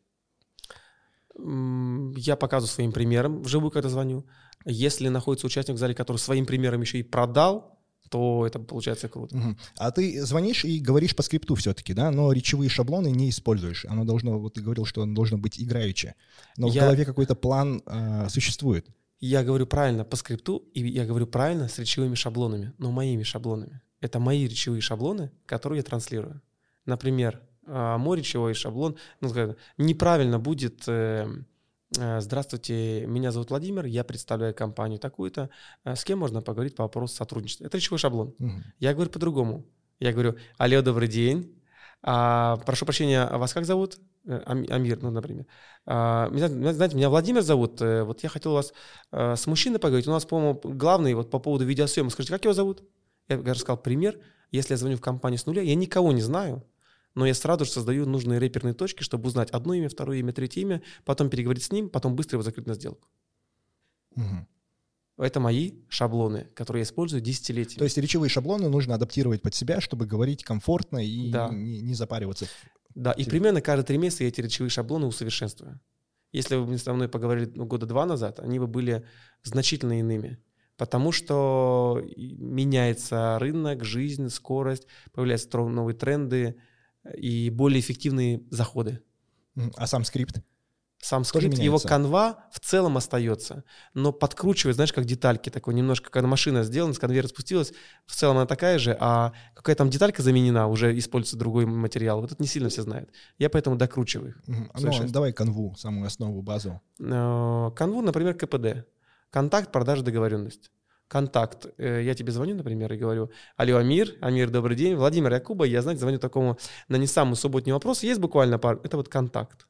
Я показываю своим примером вживую, когда звоню. Если находится участник в зале, который своим примером еще и продал, то это получается круто. Угу. А ты звонишь и говоришь по скрипту все-таки, да, но речевые шаблоны не используешь. Оно должно, вот ты говорил, что оно должно быть играючее. Но я... в голове какой-то план э, существует я говорю правильно по скрипту, и я говорю правильно с речевыми шаблонами, но моими шаблонами. Это мои речевые шаблоны, которые я транслирую. Например, а, мой речевой шаблон, ну, неправильно будет э, э, «Здравствуйте, меня зовут Владимир, я представляю компанию такую-то, э, с кем можно поговорить по вопросу сотрудничества?» Это речевой шаблон. Угу. Я говорю по-другому. Я говорю «Алло, добрый день, а, прошу прощения, а вас как зовут?» Амир, ну, например. Меня, знаете, меня Владимир зовут. Э, вот я хотел вас э, с мужчиной поговорить. У нас, по-моему, главный вот по поводу видеосъемки. Скажите, как его зовут? Я рассказал пример. Если я звоню в компанию с нуля, я никого не знаю, но я сразу же создаю нужные реперные точки, чтобы узнать одно имя, второе имя, третье имя, потом переговорить с ним, потом быстро его закрыть на сделку. Угу. Это мои шаблоны, которые я использую десятилетиями. То есть речевые шаблоны нужно адаптировать под себя, чтобы говорить комфортно и да. не, не запариваться. Да, и примерно каждые три месяца я эти речевые шаблоны усовершенствую. Если вы бы со мной поговорили ну, года два назад, они бы были значительно иными. Потому что меняется рынок, жизнь, скорость, появляются новые тренды и более эффективные заходы. А сам скрипт? Сам скрипт, его канва в целом остается, но подкручивает, знаешь, как детальки такой немножко, когда машина сделана, с конвейера спустилась, в целом она такая же, а какая там деталька заменена, уже используется другой материал. Вот это не сильно все знают. Я поэтому докручиваю их. Угу. Ну, давай канву, самую основу, базу. Э, канву, например, КПД. Контакт, продажа, договоренность контакт. Э, я тебе звоню, например, и говорю, алло, Амир, Амир, добрый день, Владимир Якуба, я, знаете, звоню такому на не самый субботний вопрос, есть буквально пару, это вот контакт.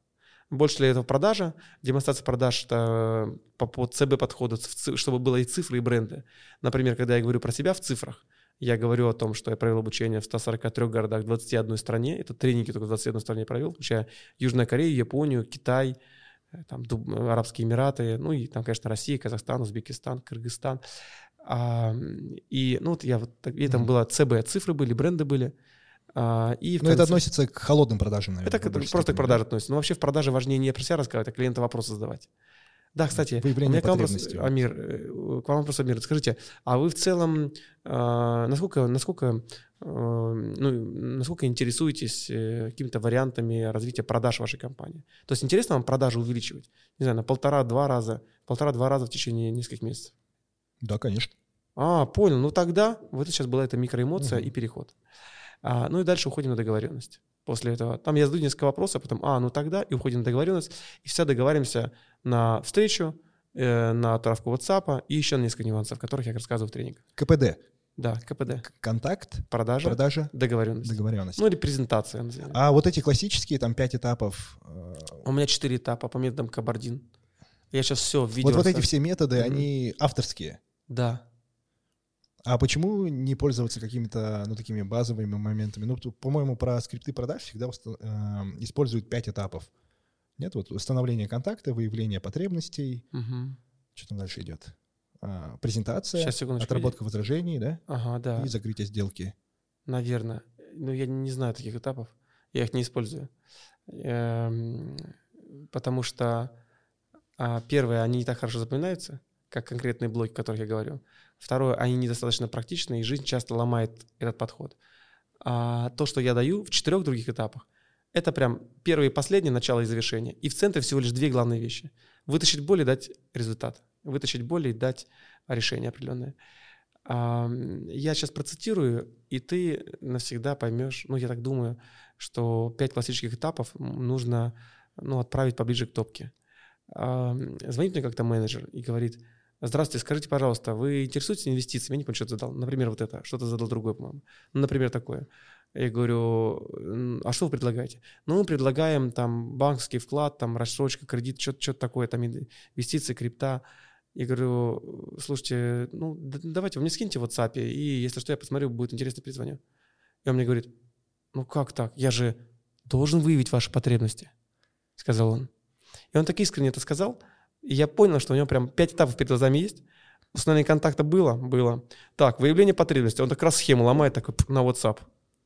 Больше ли это продажа? Демонстрация продаж это по, по ЦБ подходу, чтобы было и цифры, и бренды. Например, когда я говорю про себя в цифрах, я говорю о том, что я провел обучение в 143 городах, в 21 стране. Это тренинги только в 21 стране провел, включая Южную Корею, Японию, Китай, э, там, Дуб, Арабские Эмираты, ну и там, конечно, Россия, Казахстан, Узбекистан, Кыргызстан. А, и ну вот я вот, и там было ЦБ, цифры были, бренды были. А, и Но конце... это относится к холодным продажам, наверное. Это просто степени. к продаже относится. Но вообще в продаже важнее не про себя рассказывать, а клиента вопросы задавать. Да, кстати, Выявление у меня к вам вопрос, Амир, э, к вам вопрос, Амир. Скажите, а вы в целом э, насколько, насколько, э, ну, насколько интересуетесь э, какими-то вариантами развития продаж вашей компании? То есть интересно вам продажи увеличивать? Не знаю, на полтора-два раза, полтора-два раза в течение нескольких месяцев? Да, конечно. А, понял. Ну тогда, вот это сейчас была эта микроэмоция угу. и переход. А, ну и дальше уходим на договоренность. После этого там я задаю несколько вопросов, потом, а, ну тогда, и уходим на договоренность, и все договариваемся на встречу, э, на отправку WhatsApp и еще на несколько нюансов, которых я рассказываю в тренингах. КПД. Да, КПД. Контакт, Продажа, продажа, договоренность. договоренность. Ну или презентация. назовем. А вот эти классические, там, пять этапов, э, У меня четыре этапа по методам Кабардин. Я сейчас все в видео вот, вот эти все методы, Мгм. они авторские. Да. А почему не пользоваться какими-то, ну, такими базовыми моментами? Ну, по-моему, про скрипты продаж всегда э, используют пять этапов. Нет, вот установление контакта, выявление потребностей, Мгм. что там дальше идет? А, презентация, Сейчас, отработка возражений, да, Ага, да. и закрытие сделки. Наверное. Но я не знаю таких этапов. Я их не использую. Эм, Потому что а, первое, они не так хорошо запоминаются, как конкретные блоки, о которых я говорю. Второе, они недостаточно практичны, и жизнь часто ломает этот подход. А то, что я даю в четырех других этапах, это прям первое и последнее, начало и завершение. И в центре всего лишь две главные вещи. Вытащить боль и дать результат. Вытащить боль и дать решение определенное. А, Я сейчас процитирую, и ты навсегда поймешь, ну, я так думаю, что пять классических этапов нужно ну, отправить поближе к топке. А, Звонит мне как-то менеджер и говорит, здравствуйте, скажите, пожалуйста, вы интересуетесь инвестициями? Я не помню, что задал. Например, вот это, что-то задал другое, по-моему. Ну, например, такое. Я говорю, «М, а что вы предлагаете? Ну, мы предлагаем там банковский вклад, там рассрочка, кредит, что-то, что-то такое, там инвестиции, крипта. Я говорю, слушайте, ну, давайте вы мне скиньте в WhatsApp, и если что, я посмотрю, будет интересно, перезвоню. И он мне говорит, ну как так? Я же должен выявить ваши потребности, сказал он. И он так искренне это сказал, и я понял, что у него прям пять этапов перед глазами есть. Установление контакта было? Было. Так, выявление потребности. Он так раз схему ломает такой на WhatsApp.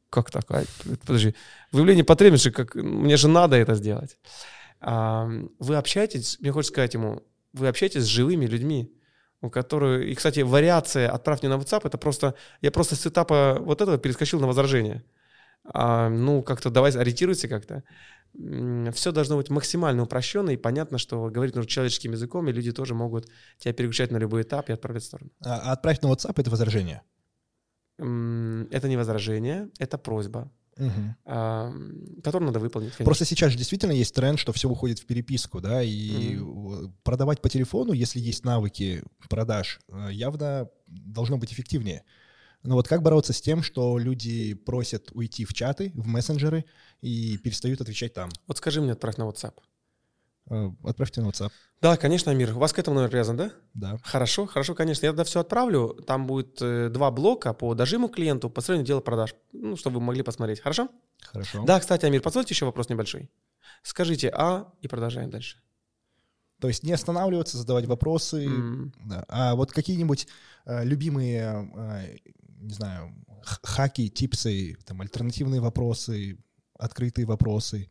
Как так? А, подожди. Выявление потребности, как мне же надо это сделать. А, вы общаетесь, мне хочется сказать ему, вы общаетесь с живыми людьми, у которых... И, кстати, вариация «отправь мне на WhatsApp» — это просто... Я просто с этапа вот этого перескочил на возражение. А, ну, как-то давай ориентируйся как-то. Все должно быть максимально упрощенно и понятно, что говорить нужно человеческим языком, и люди тоже могут тебя переключать на любой этап и отправлять в сторону. А а отправь на WhatsApp — это возражение. Это не возражение, это просьба, Мгм. а, которую надо выполнить. конечно. Просто сейчас же действительно есть тренд, что все уходит в переписку, да, и э, продавать по телефону, если есть навыки продаж, э, явно должно быть эффективнее. Но вот как бороться с тем, что люди просят уйти в чаты, в мессенджеры и перестают отвечать там? Вот скажи мне, отправь на WhatsApp. Э, Отправьте на WhatsApp, Да, конечно, Амир. У вас к этому номер привязан, да? да. Хорошо, хорошо, конечно. Я тогда все отправлю. Там будет э, два блока по дожиму клиенту, по сравнению дела продаж. Ну, чтобы вы могли посмотреть. Хорошо? Хорошо. Да, кстати, Амир, позвольте еще вопрос небольшой. Скажите «а» и продолжаем дальше. То есть не останавливаться, задавать вопросы. М. Да. А вот какие-нибудь э, любимые, э, не знаю, хаки, типсы, там, альтернативные вопросы, открытые вопросы.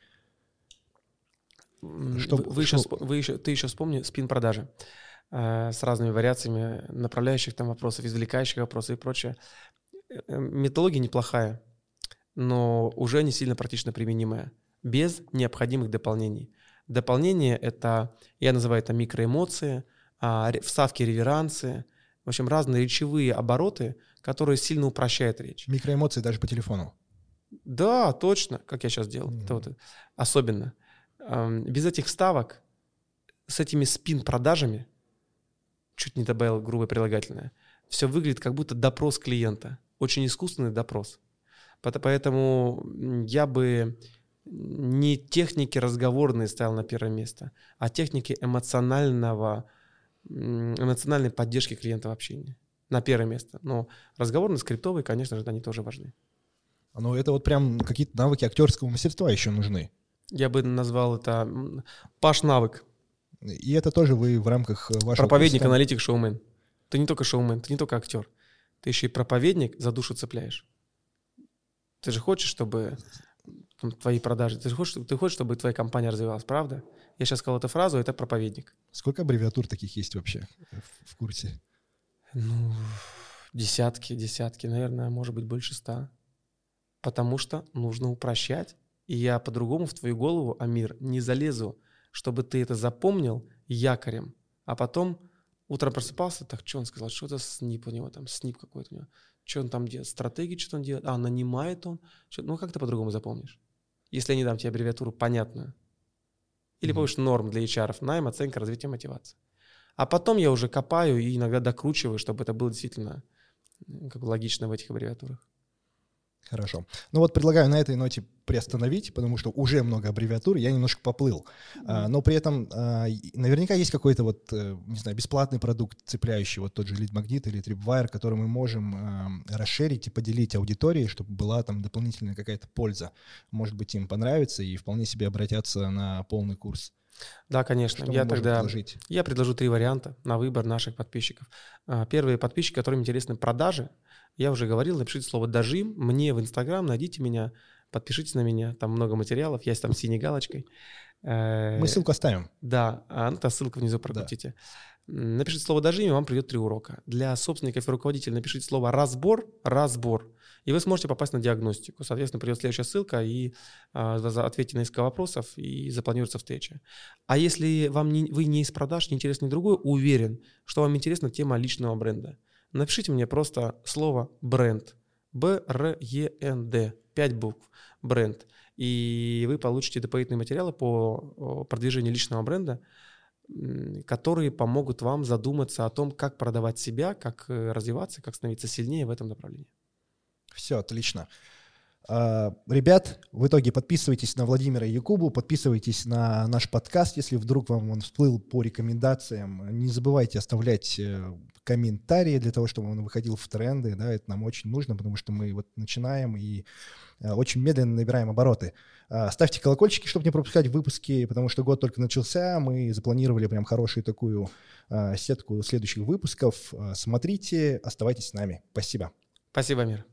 Что- вы, вы еще, что- вспо- вы еще- ты еще вспомни спин-продажи э, с разными вариациями направляющих там вопросов, извлекающих вопросов и прочее. Э, э, Методология неплохая, но уже не сильно практично применимая, без необходимых дополнений. Дополнение — это, я называю это микроэмоции, а, ре- вставки, реверансы, в общем, разные речевые обороты, которые сильно упрощают речь. Микроэмоции даже по телефону. Да, точно, как я сейчас делал. Это Мгм. вот особенно. Без этих вставок, с этими спин-продажами, чуть не добавил грубое прилагательное, все выглядит как будто допрос клиента. Очень искусственный допрос. Поэтому я бы не техники разговорные ставил на первое место, а техники эмоционального, эмоциональной поддержки клиента в общении на первое место. Но разговорные, скриптовые, конечно же, они тоже важны. Ну, это вот прям какие-то навыки актерского мастерства еще нужны. Я бы назвал это Паш навык. И это тоже вы в рамках э, вашего Проповедник, курса- аналитик, шоумен. Ты не только шоумен, ты не только актер. Ты еще и проповедник, за душу цепляешь. Ты же хочешь, чтобы там, твои продажи, ты же хочешь, ты хочешь, чтобы твоя компания развивалась, правда? Я сейчас сказал эту фразу, это проповедник. Сколько аббревиатур таких есть вообще в, в курсе? Ну, десятки, десятки, наверное, может быть, больше ста. Потому что нужно упрощать. И я по-другому в твою голову, Амир, не залезу, чтобы ты это запомнил якорем. А потом утром просыпался, так, что он сказал, что это снип у него там, снип какой-то у него. что он там делает, стратегии что он делает, а, нанимает он, что, ну как ты по-другому запомнишь? Если я не дам тебе аббревиатуру понятную. Или mm-hmm. помнишь норм для HR, найм, оценка, развитие, мотивация. А потом я уже копаю и иногда докручиваю, чтобы это было действительно как бы логично в этих аббревиатурах. Хорошо. Ну вот предлагаю на этой ноте приостановить, потому что уже много аббревиатур, я немножко поплыл. А, но при этом а, наверняка есть какой-то вот, э, не знаю, бесплатный продукт, цепляющий вот тот же Lead Magnet или Tripwire, который мы можем а, расширить и поделить аудитории, чтобы была там дополнительная какая-то польза. Может быть, им понравится и вполне себе обратятся на полный курс. Да, конечно. Что я тогда предложить? я предложу три варианта на выбор наших подписчиков. Первые подписчики, которым интересны продажи, я уже говорил, напишите слово «дожим» мне в Инстаграм, найдите меня, подпишитесь на меня, там много материалов, я там синей галочкой. Э, Мы ссылку оставим. Да, а, ну, ссылка внизу прокрутите. Да. Напишите слово «дожим», и вам придет три урока. Для собственников и руководителей напишите слово «разбор», «разбор», и вы сможете попасть на диагностику. Соответственно, придет следующая ссылка, и а, ответьте на несколько вопросов, и запланируется встреча. А если вам не, вы не из продаж, не интересно но уверен, что вам интересна тема личного бренда – Напишите мне просто слово бренд. Б-Р-Е-Н-Д. Пять букв. Бренд. И вы получите дополнительные материалы по продвижению личного бренда, которые помогут вам задуматься о том, как продавать себя, как э, развиваться, как становиться сильнее в этом направлении. Все, отлично. А, ребят, в итоге подписывайтесь на Владимира Якубу, подписывайтесь на наш подкаст, если вдруг вам он всплыл по рекомендациям. Не забывайте оставлять э, комментарии для того, чтобы он выходил в тренды. Да, это нам очень нужно, потому что мы вот начинаем и э, очень медленно набираем обороты. А, ставьте колокольчики, чтобы не пропускать выпуски, потому что год только начался. Мы запланировали прям хорошую такую а, сетку следующих выпусков. Смотрите, оставайтесь с нами. Спасибо. Спасибо, Мир.